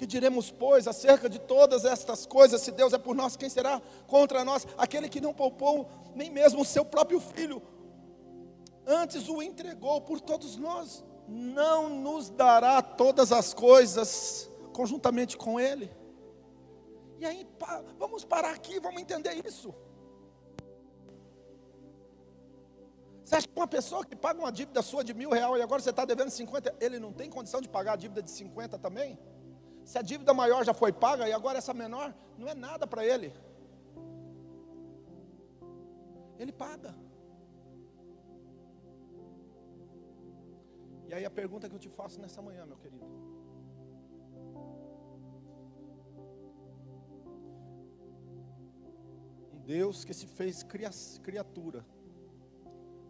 Que diremos, pois, acerca de todas estas coisas, se Deus é por nós, quem será contra nós? Aquele que não poupou nem mesmo o seu próprio filho, antes o entregou por todos nós, não nos dará todas as coisas conjuntamente com Ele? E aí, vamos parar aqui, vamos entender isso. Você acha que uma pessoa que paga uma dívida sua de mil reais e agora você está devendo 50, ele não tem condição de pagar a dívida de 50 também? Se a dívida maior já foi paga e agora essa menor, não é nada para ele. Ele paga. E aí a pergunta que eu te faço nessa manhã, meu querido. Um Deus que se fez cria- criatura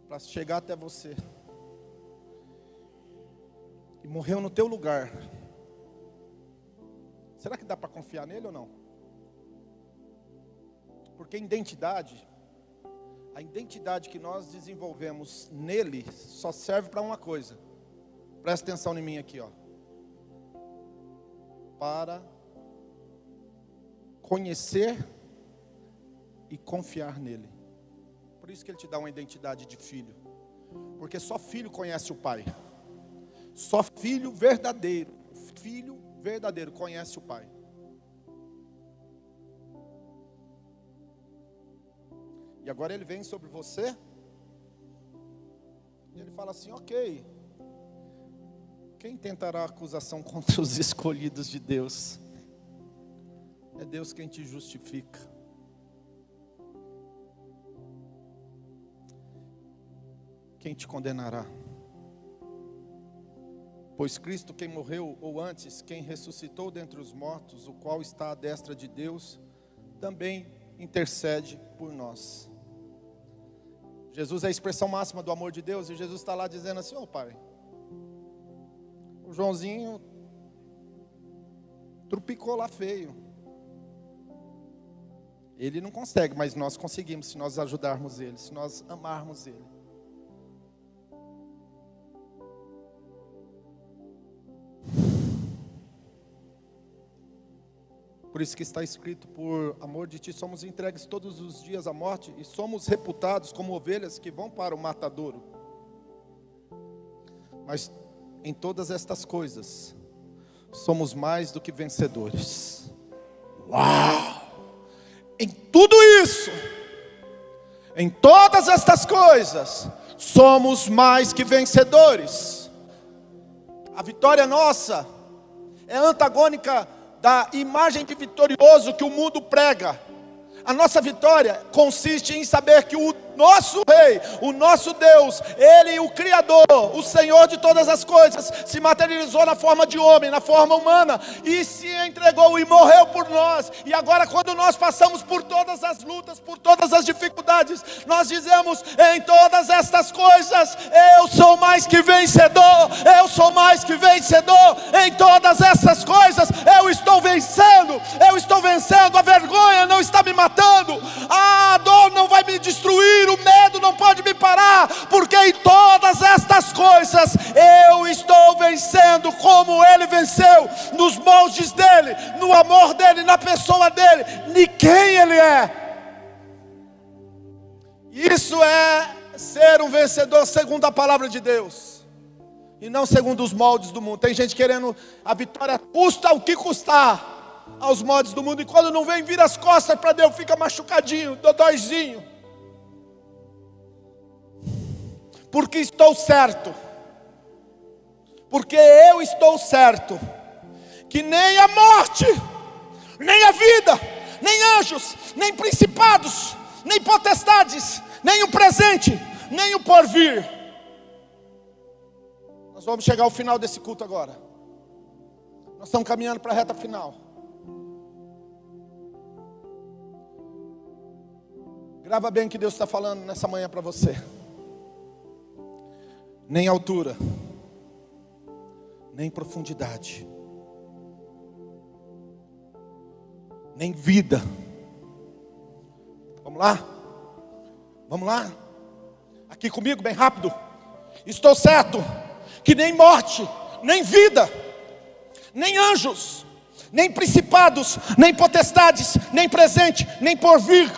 para chegar até você e morreu no teu lugar. Será que dá para confiar nele ou não? Porque identidade, a identidade que nós desenvolvemos nele só serve para uma coisa. Presta atenção em mim aqui, ó. Para conhecer e confiar nele. Por isso que ele te dá uma identidade de filho. Porque só filho conhece o pai. Só filho verdadeiro, filho verdadeiro conhece o pai. E agora ele vem sobre você. E ele fala assim: Ok. Quem tentará acusação contra os escolhidos de Deus? É Deus quem te justifica. Quem te condenará? Pois Cristo, quem morreu, ou antes, quem ressuscitou dentre os mortos, o qual está à destra de Deus, também intercede por nós. Jesus é a expressão máxima do amor de Deus, e Jesus está lá dizendo assim: Ô Pai, o Joãozinho trupicou lá feio. Ele não consegue, mas nós conseguimos se nós ajudarmos ele, se nós amarmos ele. Por isso que está escrito: por amor de ti somos entregues todos os dias à morte e somos reputados como ovelhas que vão para o matadouro. Mas em todas estas coisas somos mais do que vencedores. Uau! Em tudo isso, em todas estas coisas, somos mais que vencedores. A vitória nossa é antagônica da imagem de vitorioso que o mundo prega. A nossa vitória consiste em saber que o nosso Rei, o nosso Deus, Ele, o Criador, o Senhor de todas as coisas, se materializou na forma de homem, na forma humana, e se entregou e morreu por nós. E agora, quando nós passamos por todas as lutas, por todas as dificuldades, nós dizemos: em todas estas coisas, eu sou mais que vencedor, eu sou mais que vencedor, em todas essas coisas, eu estou vencendo, eu estou vencendo, a vergonha não está me matando, a dor não vai me destruir, o medo não pode me parar, porque em todas estas coisas eu estou vencendo como ele venceu, nos moldes dele, no amor dele, na pessoa dele, de quem ele é. Isso é ser um vencedor segundo a palavra de Deus. E não segundo os moldes do mundo. Tem gente querendo a vitória custa o que custar aos moldes do mundo. E quando não vem, vira as costas para Deus, fica machucadinho, dodóizinho. Porque estou certo, porque eu estou certo, que nem a morte, nem a vida, nem anjos, nem principados, nem potestades, nem o presente, nem o porvir. Nós vamos chegar ao final desse culto agora. Nós estamos caminhando para a reta final. Grava bem o que Deus está falando nessa manhã para você nem altura, nem profundidade, nem vida. Vamos lá? Vamos lá? Aqui comigo, bem rápido. Estou certo que nem morte, nem vida, nem anjos, nem principados, nem potestades, nem presente, nem porvir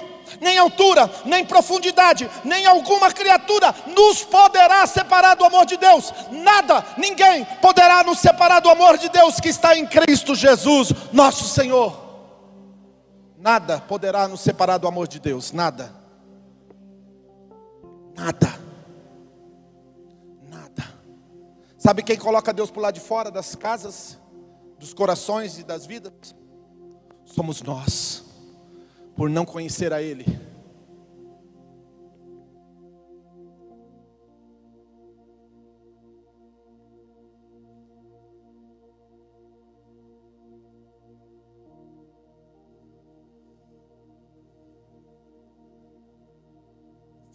nem altura, nem profundidade, nem alguma criatura nos poderá separar do amor de Deus. Nada, ninguém poderá nos separar do amor de Deus que está em Cristo Jesus, nosso Senhor. Nada poderá nos separar do amor de Deus, nada. Nada. Nada. Sabe quem coloca Deus por lá de fora das casas, dos corações e das vidas? Somos nós por não conhecer a Ele.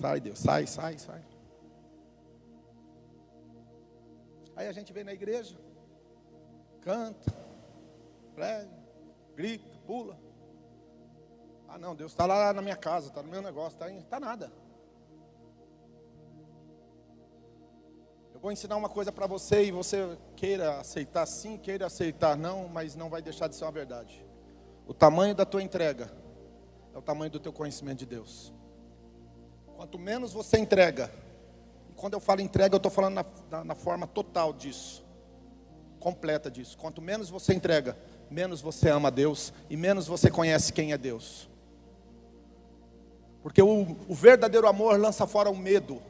Sai, Deus, sai, sai, sai. Aí a gente vem na igreja, canta, prega, grita, pula. Ah, não, Deus está lá na minha casa, está no meu negócio, está tá nada. Eu vou ensinar uma coisa para você e você queira aceitar sim, queira aceitar não, mas não vai deixar de ser uma verdade. O tamanho da tua entrega é o tamanho do teu conhecimento de Deus. Quanto menos você entrega, e quando eu falo entrega, eu estou falando na, na, na forma total disso, completa disso. Quanto menos você entrega, menos você ama Deus e menos você conhece quem é Deus. Porque o, o verdadeiro amor lança fora o medo.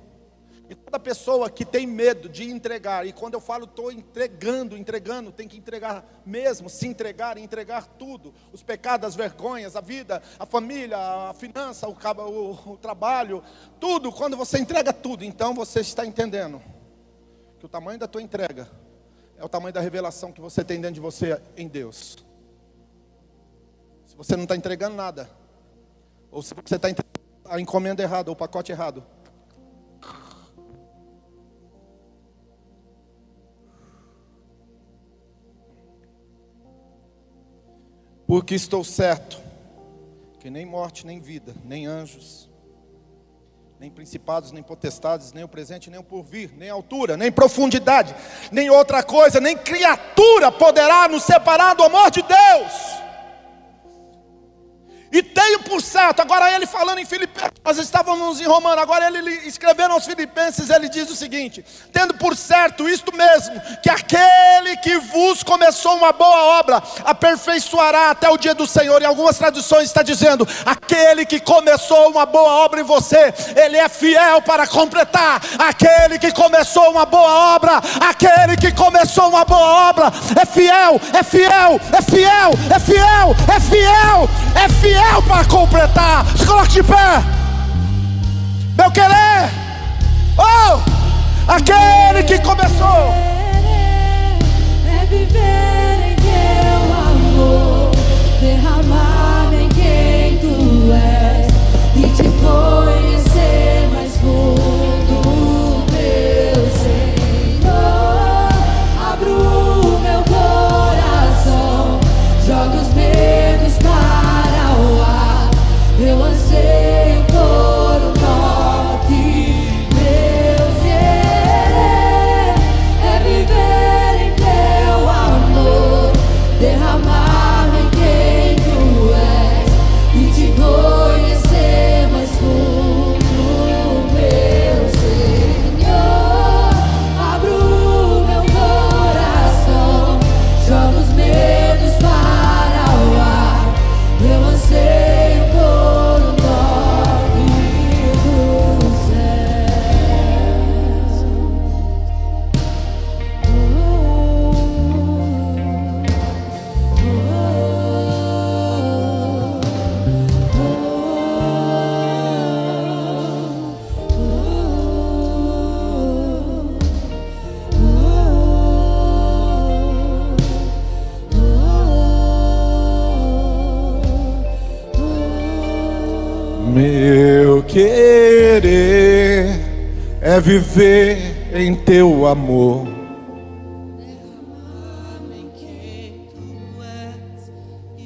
E toda pessoa que tem medo de entregar, e quando eu falo estou entregando, entregando, tem que entregar mesmo, se entregar, entregar tudo: os pecados, as vergonhas, a vida, a família, a finança, o, o, o trabalho, tudo. Quando você entrega tudo, então você está entendendo que o tamanho da tua entrega é o tamanho da revelação que você tem dentro de você em Deus. Se você não está entregando nada, ou se você está entregando a encomenda errada, o pacote errado. Porque estou certo que nem morte, nem vida, nem anjos, nem principados, nem potestades, nem o presente, nem o porvir, nem altura, nem profundidade, nem outra coisa, nem criatura poderá nos separar do amor de Deus. Por certo, agora ele falando em Filipenses, nós estávamos em Romano, agora ele escrevendo aos Filipenses, ele diz o seguinte: tendo por certo isto mesmo, que aquele que vos começou uma boa obra, aperfeiçoará até o dia do Senhor. Em algumas traduções está dizendo: aquele que começou uma boa obra em você, ele é fiel para completar. Aquele que começou uma boa obra, aquele que começou uma boa obra, é fiel, é fiel, é fiel, é fiel, é fiel, é fiel para completar. Se coloque de pé, meu querer, oh, aquele que começou. É viver em teu amor, derramar em quem tu és. E te conhecer viver em teu amor.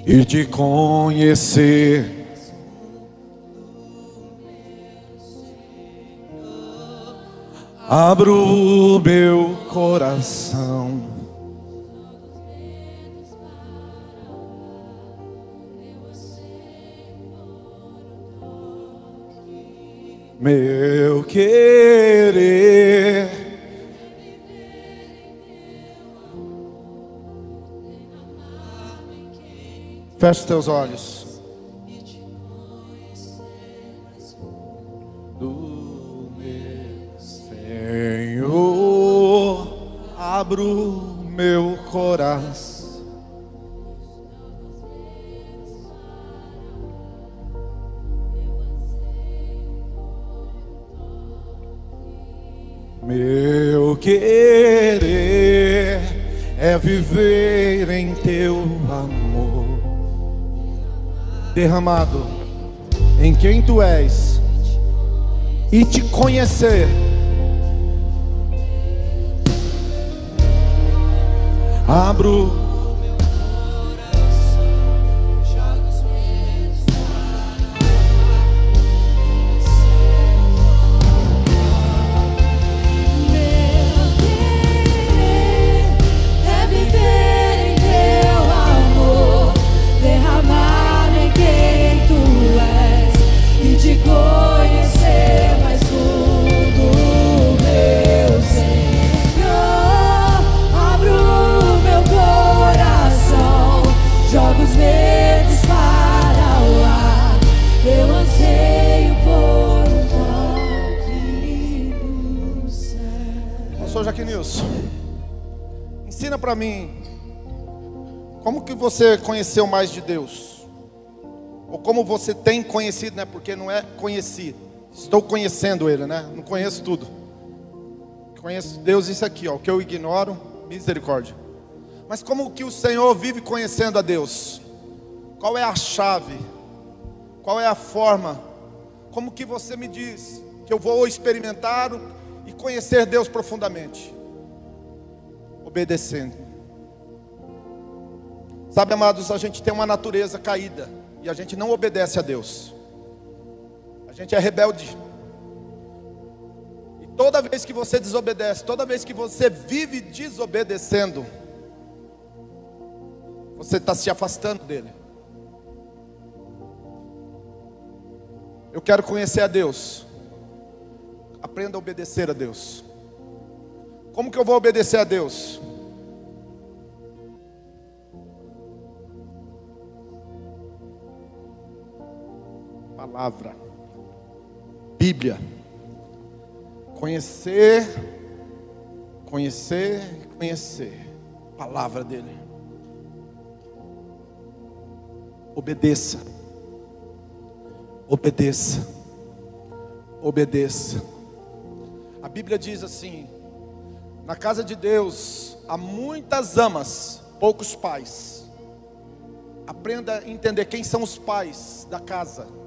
E te conhecer. Abro o meu coração. Meu querer Feche teus olhos. Quem tu és, e te conhecer. Abro você conheceu mais de Deus? Ou como você tem conhecido, né? Porque não é conheci. Estou conhecendo ele, né? Não conheço tudo. Conheço Deus isso aqui, ó, o que eu ignoro, misericórdia. Mas como que o Senhor vive conhecendo a Deus? Qual é a chave? Qual é a forma? Como que você me diz que eu vou experimentar e conhecer Deus profundamente? Obedecendo. Sabe, amados, a gente tem uma natureza caída e a gente não obedece a Deus. A gente é rebelde. E toda vez que você desobedece, toda vez que você vive desobedecendo, você está se afastando dele. Eu quero conhecer a Deus. Aprenda a obedecer a Deus. Como que eu vou obedecer a Deus? Palavra, Bíblia, conhecer, conhecer, conhecer, palavra dele. Obedeça, obedeça, obedeça. A Bíblia diz assim: na casa de Deus há muitas amas, poucos pais. Aprenda a entender quem são os pais da casa,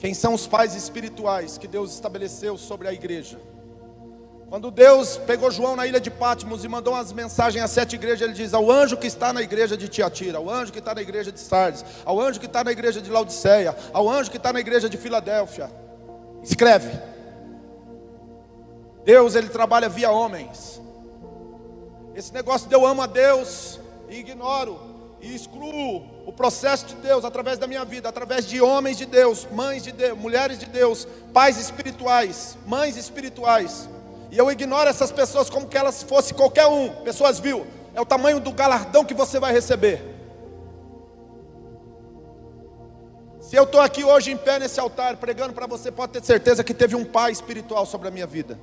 quem são os pais espirituais que Deus estabeleceu sobre a igreja. Quando Deus pegou João na ilha de Patmos e mandou as mensagens às sete igrejas, ele diz: ao anjo que está na igreja de Tiatira, ao anjo que está na igreja de Sardes, ao anjo que está na igreja de Laodiceia, ao anjo que está na igreja de Filadélfia, escreve. Deus ele trabalha via homens. Esse negócio de eu amo a Deus e ignoro e excluo o processo de Deus através da minha vida, através de homens de Deus, mães de Deus, mulheres de Deus, pais espirituais, mães espirituais. E eu ignoro essas pessoas como que elas fossem qualquer um. Pessoas viu, é o tamanho do galardão que você vai receber. Se eu estou aqui hoje em pé nesse altar pregando para você, pode ter certeza que teve um pai espiritual sobre a minha vida.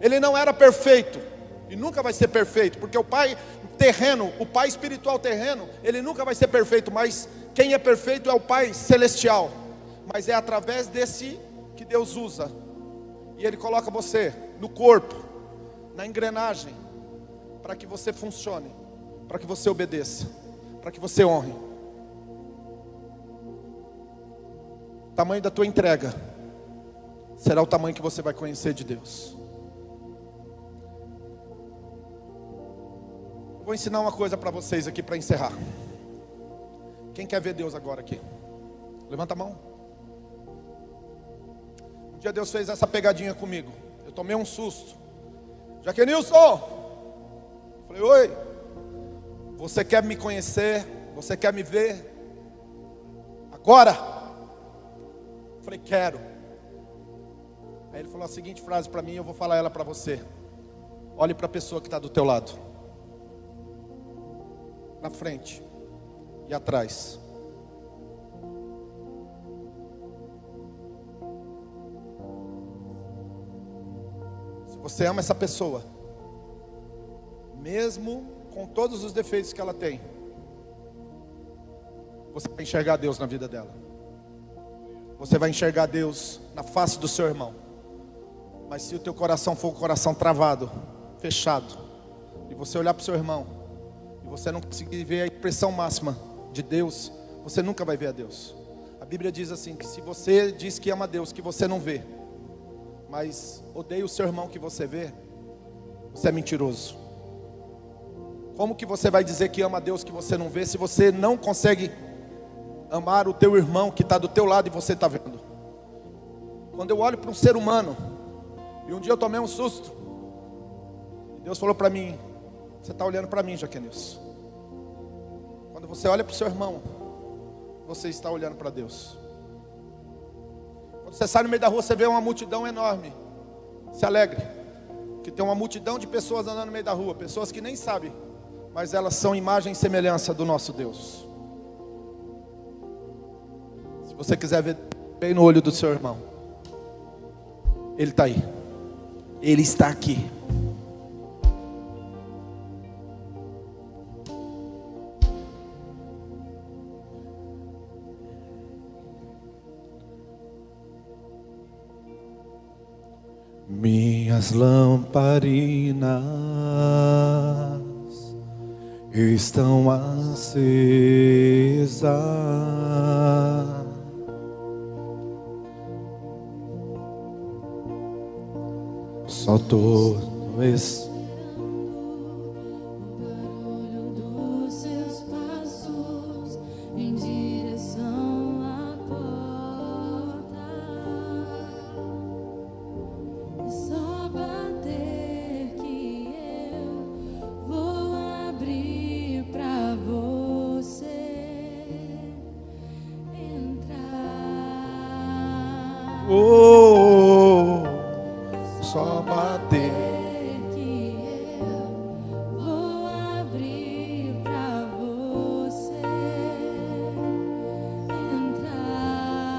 Ele não era perfeito e nunca vai ser perfeito, porque o pai terreno, o pai espiritual terreno, ele nunca vai ser perfeito, mas quem é perfeito é o pai celestial. Mas é através desse que Deus usa. E ele coloca você no corpo, na engrenagem, para que você funcione, para que você obedeça, para que você honre. O tamanho da tua entrega será o tamanho que você vai conhecer de Deus. Vou ensinar uma coisa para vocês aqui para encerrar. Quem quer ver Deus agora aqui? Levanta a mão. Um dia Deus fez essa pegadinha comigo. Eu tomei um susto. Jaquenilson! Falei, oi. Você quer me conhecer? Você quer me ver? Agora? Falei, quero. Aí ele falou a seguinte frase para mim, eu vou falar ela para você. Olhe para a pessoa que está do teu lado na frente e atrás. Se você ama essa pessoa, mesmo com todos os defeitos que ela tem, você vai enxergar Deus na vida dela. Você vai enxergar Deus na face do seu irmão. Mas se o teu coração for um coração travado, fechado, e você olhar para o seu irmão e você não conseguir ver a expressão máxima de Deus, você nunca vai ver a Deus. A Bíblia diz assim: que se você diz que ama a Deus, que você não vê, mas odeia o seu irmão que você vê, você é mentiroso. Como que você vai dizer que ama a Deus que você não vê, se você não consegue amar o teu irmão que está do teu lado e você está vendo? Quando eu olho para um ser humano, e um dia eu tomei um susto, Deus falou para mim: você está olhando para mim, Jaquenilson. Quando você olha para o seu irmão, você está olhando para Deus. Quando você sai no meio da rua, você vê uma multidão enorme. Se alegre. Que tem uma multidão de pessoas andando no meio da rua, pessoas que nem sabem, mas elas são imagem e semelhança do nosso Deus. Se você quiser ver bem no olho do seu irmão, ele está aí. Ele está aqui. Minhas lamparinas estão acesas. Só todo esse só bater. que eu vou abrir pra você entrar.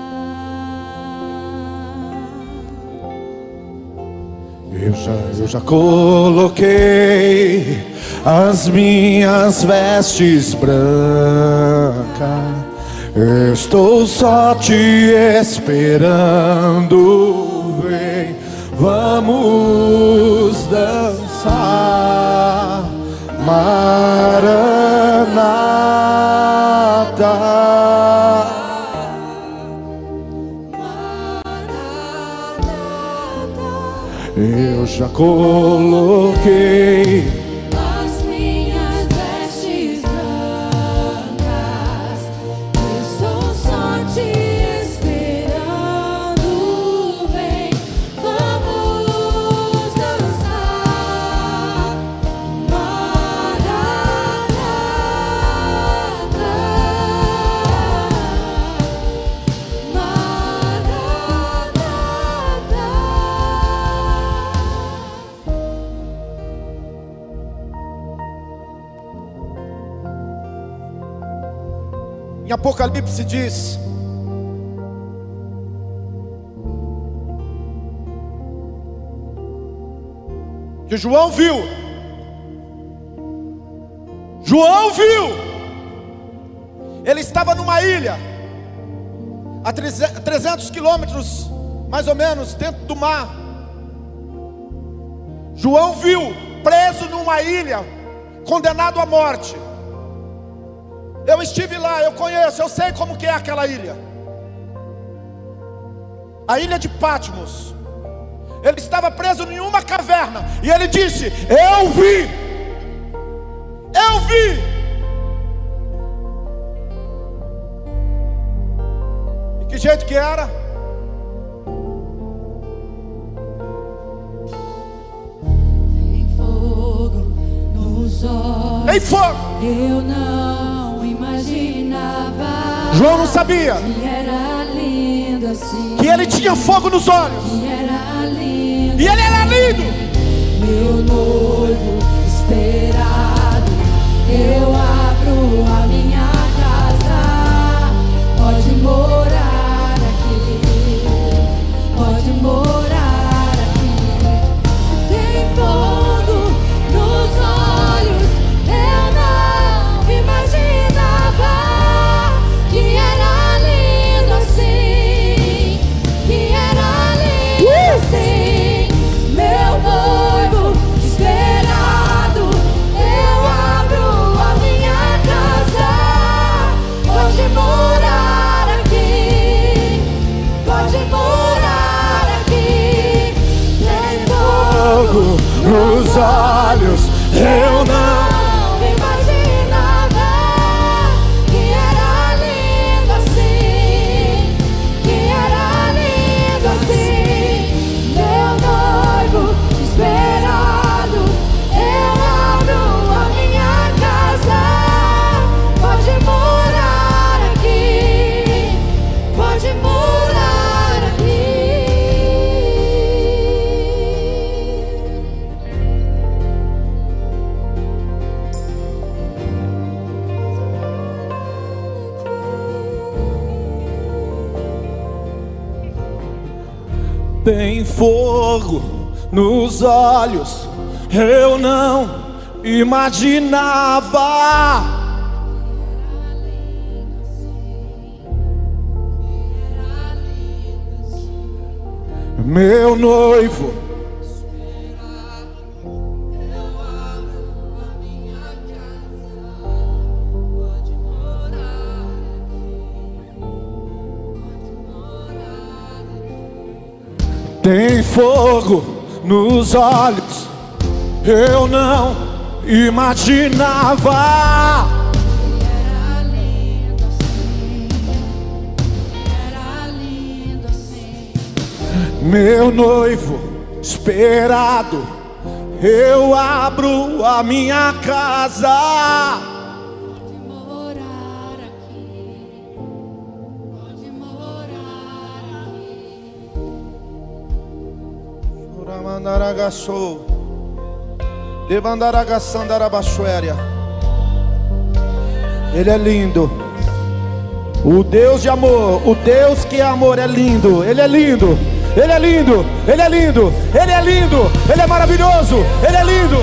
Eu já, eu já coloquei as minhas vestes brancas. Estou só te esperando. Vamos dançar. Maranata. Eu já coloquei Apocalipse diz: que João viu. João viu. Ele estava numa ilha, a 300 quilômetros, mais ou menos, dentro do mar. João viu, preso numa ilha, condenado à morte. Eu estive lá, eu conheço, eu sei como que é aquela ilha. A ilha de Patmos. Ele estava preso em uma caverna e ele disse: Eu vi. Eu vi. E que jeito que era? Tem fogo nos olhos. Em fogo. Eu não João não sabia que assim. que ele tinha fogo nos olhos. E ele era lindo. Meu noivo imaginava. Meu noivo. Tem fogo nos olhos. Eu não imaginava. Era lindo assim, era lindo assim. Meu noivo esperado, eu abro a minha casa. Pode morar aqui, pode morar aqui. Ramandaragaçou. Ele é lindo. O Deus de amor, o Deus que é amor é lindo. Ele é lindo. Ele é lindo. Ele é lindo. Ele é lindo. Ele é maravilhoso. Ele é lindo.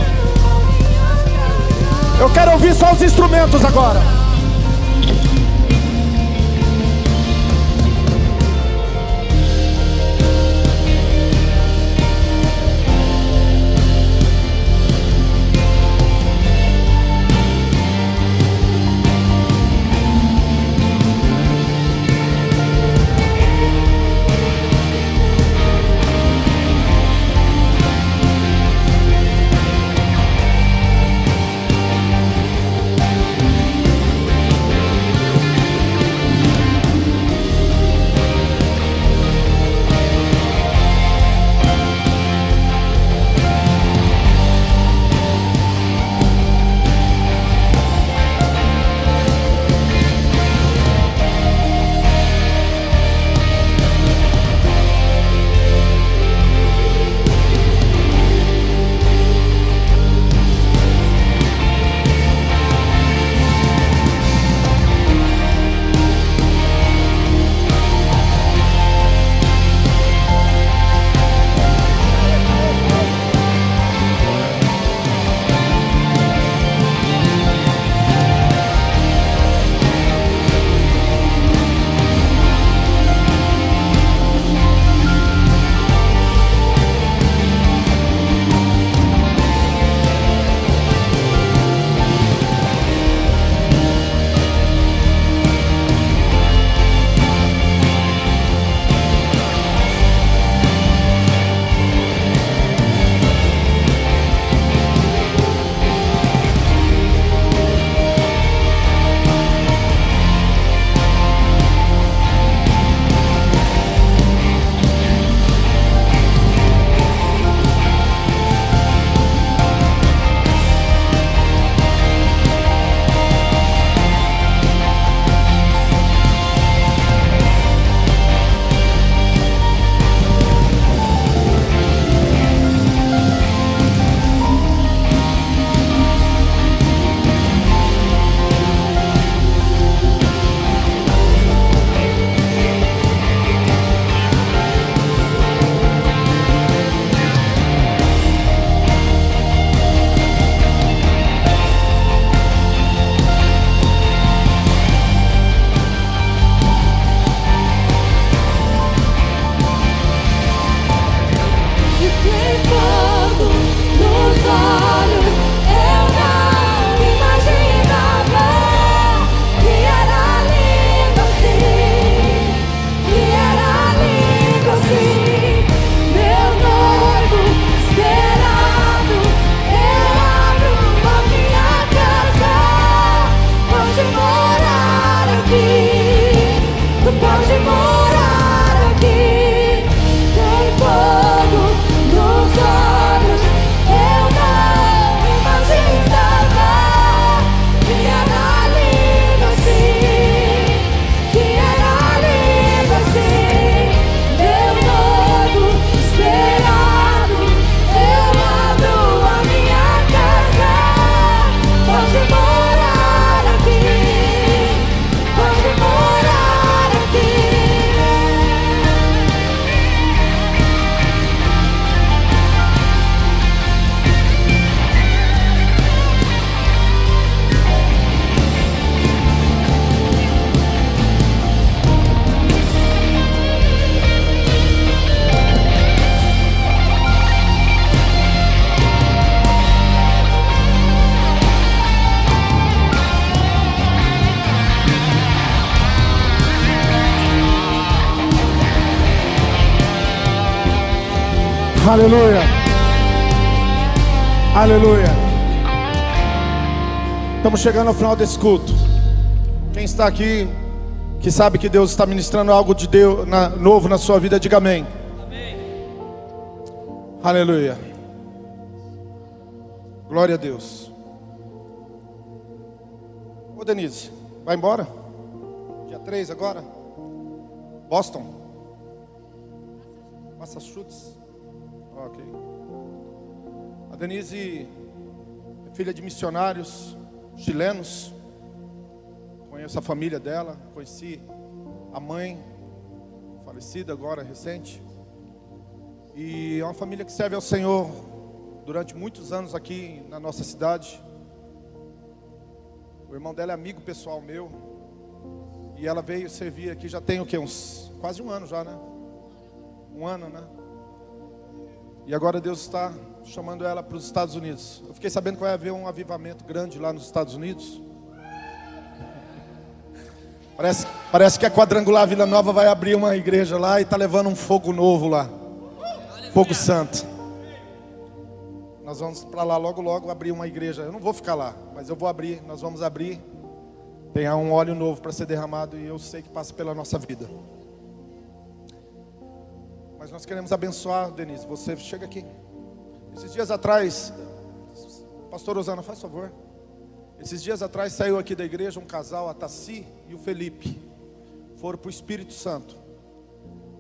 Eu quero ouvir só os instrumentos agora. Chegando ao final desse culto. Quem está aqui, que sabe que Deus está ministrando algo de Deus na- novo na sua vida, diga amém. Aleluia. Glória a Deus. Ô Denise, vai embora? Dia 3 agora? Boston? Massachusetts? Ok. A Denise é filha de missionários chilenos. Conheço a família dela, conheci a mãe, falecida agora, recente. E é uma família que serve ao Senhor durante muitos anos aqui na nossa cidade. O irmão dela é amigo pessoal meu. E ela veio servir aqui já tem o que? Uns quase um ano já, né? Um ano, né? E agora Deus está chamando ela para os Estados Unidos. Eu fiquei sabendo que vai haver um avivamento grande lá nos Estados Unidos. Parece, parece que a quadrangular Vila Nova vai abrir uma igreja lá e está levando um fogo novo lá. Fogo santo. Nós vamos para lá logo, logo abrir uma igreja. Eu não vou ficar lá, mas eu vou abrir. Nós vamos abrir. Tem um óleo novo para ser derramado e eu sei que passa pela nossa vida. Mas nós queremos abençoar, Denise. Você chega aqui. Esses dias atrás, Pastor Osana, faz favor. Esses dias atrás saiu aqui da igreja um casal, a Tassi e o Felipe. Foram para o Espírito Santo.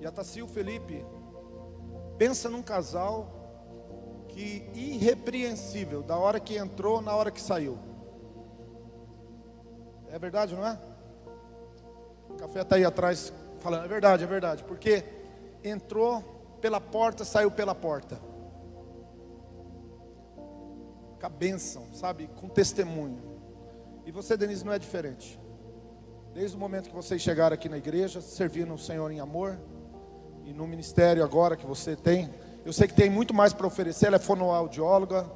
E a Tassi e o Felipe, pensa num casal que irrepreensível, da hora que entrou, na hora que saiu. É verdade, não é? O café está aí atrás falando, é verdade, é verdade. Porque entrou pela porta, saiu pela porta. Com a bênção, sabe? Com testemunho. E você, Denise, não é diferente. Desde o momento que vocês chegaram aqui na igreja, servindo o Senhor em amor, e no ministério agora que você tem, eu sei que tem muito mais para oferecer. Ela é fonoaudióloga,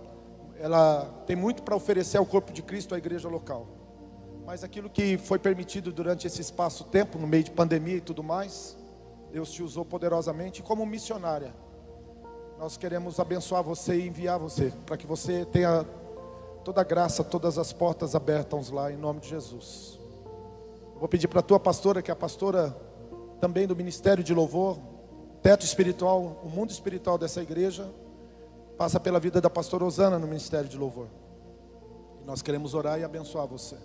ela tem muito para oferecer ao corpo de Cristo, à igreja local. Mas aquilo que foi permitido durante esse espaço-tempo, no meio de pandemia e tudo mais, Deus te usou poderosamente como missionária. Nós queremos abençoar você e enviar você, para que você tenha toda a graça, todas as portas abertas lá, em nome de Jesus. Vou pedir para a tua pastora, que é a pastora também do Ministério de Louvor, teto espiritual, o mundo espiritual dessa igreja, passa pela vida da pastora Osana no Ministério de Louvor. E nós queremos orar e abençoar você.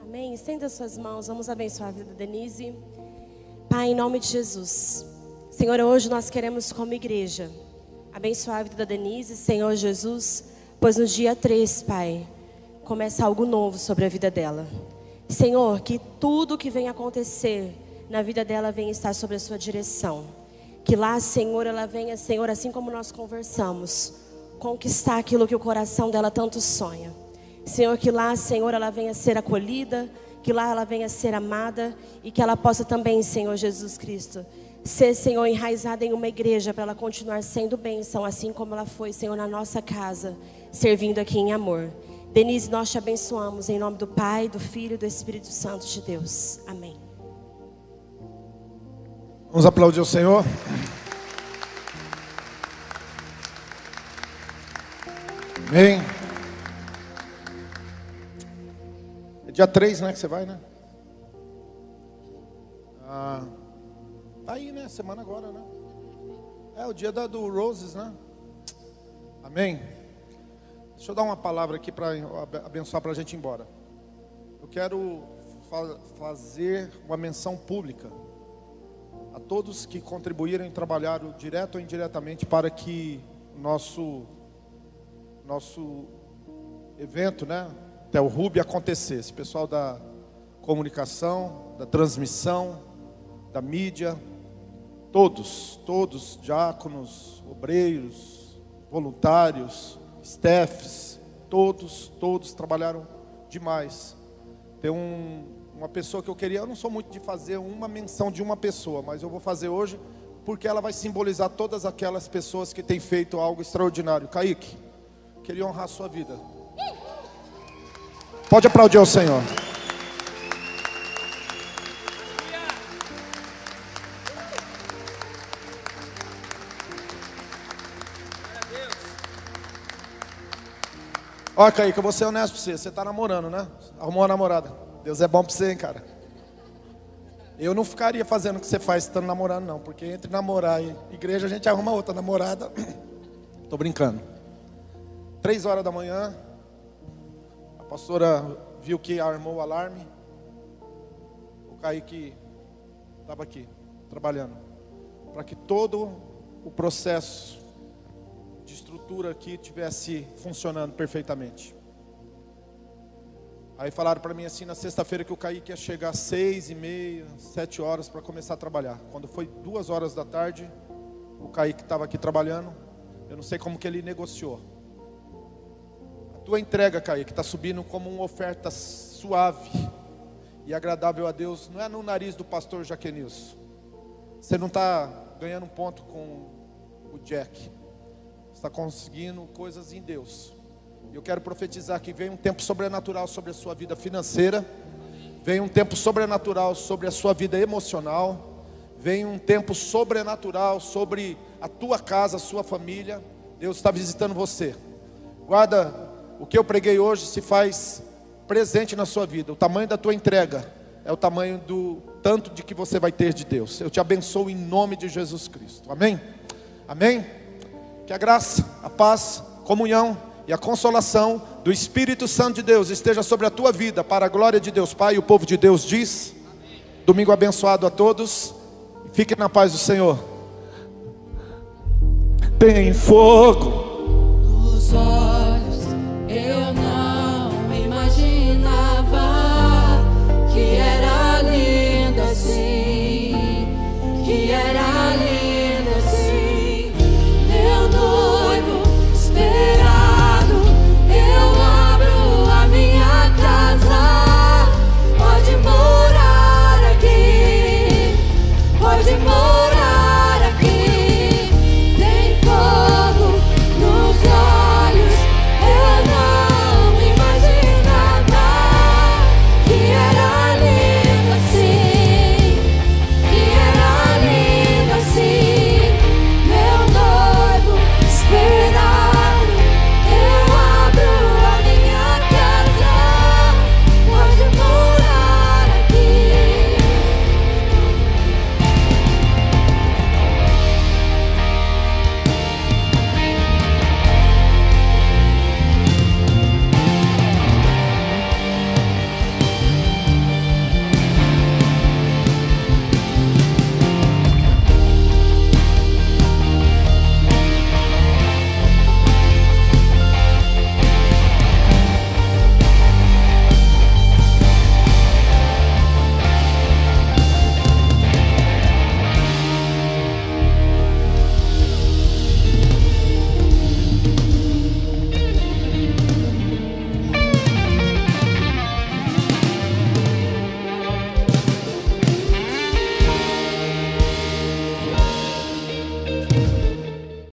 Amém. Estenda suas mãos, vamos abençoar a vida da Denise. Pai, em nome de Jesus. Senhor, hoje nós queremos, como igreja, abençoar a vida da Denise, Senhor Jesus, pois no dia 3, Pai, começa algo novo sobre a vida dela. Senhor, que tudo que vem acontecer na vida dela venha estar sobre a sua direção. Que lá, Senhor, ela venha, Senhor, assim como nós conversamos, conquistar aquilo que o coração dela tanto sonha. Senhor, que lá, Senhor, ela venha ser acolhida, que lá ela venha ser amada e que ela possa também, Senhor Jesus Cristo, ser, Senhor, enraizada em uma igreja para ela continuar sendo bênção, assim como ela foi, Senhor, na nossa casa, servindo aqui em amor. Denise, nós te abençoamos em nome do Pai, do Filho e do Espírito Santo de Deus. Amém. Vamos aplaudir o Senhor. Amém. É dia 3, né? Que você vai, né? Ah, tá aí, né? Semana agora, né? É o dia da, do Roses, né? Amém. Deixa eu dar uma palavra aqui para abençoar para a gente ir embora. Eu quero fa fazer uma menção pública a todos que contribuíram e trabalharam direto ou indiretamente para que nosso nosso evento, né, até o Ruby acontecesse. Pessoal da comunicação, da transmissão, da mídia, todos, todos, diáconos, obreiros, voluntários, staffs, todos, todos trabalharam demais. Tem um, uma pessoa que eu queria, eu não sou muito de fazer uma menção de uma pessoa, mas eu vou fazer hoje porque ela vai simbolizar todas aquelas pessoas que têm feito algo extraordinário. Kaique, queria honrar a sua vida. Pode aplaudir ao Senhor. Olha, Kaique, eu vou ser honesto pra você. Você tá namorando, né? Arrumou uma namorada. Deus é bom pra você, hein, cara. Eu não ficaria fazendo o que você faz estando namorando, não. Porque entre namorar e igreja, a gente arruma outra namorada. Tô brincando. Três horas da manhã, pastora viu que armou o alarme. O Kaique estava aqui, trabalhando. Para que todo o processo de estrutura aqui tivesse funcionando perfeitamente. Aí falaram para mim assim na sexta-feira que o Kaique ia chegar às seis e meia, sete horas para começar a trabalhar. Quando foi duas horas da tarde, o Kaique estava aqui trabalhando. Eu não sei como que ele negociou. Tua entrega, Kaique, está subindo como uma oferta suave e agradável a Deus. Não é no nariz do pastor Jaquenilson. Você não está ganhando um ponto com o Jack. Está conseguindo coisas em Deus. Eu quero profetizar que vem um tempo sobrenatural sobre a sua vida financeira, vem um tempo sobrenatural sobre a sua vida emocional, vem um tempo sobrenatural sobre a tua casa, a sua família. Deus está visitando você. Guarda o que eu preguei hoje se faz presente na sua vida. O tamanho da tua entrega é o tamanho do tanto de que você vai ter de Deus. Eu te abençoo em nome de Jesus Cristo. Amém? Amém? Que a graça, a paz, comunhão e a consolação do Espírito Santo de Deus esteja sobre a tua vida, para a glória de Deus Pai. E o povo de Deus diz: Domingo abençoado a todos. Fiquem na paz do Senhor. Tem fogo Nos olhos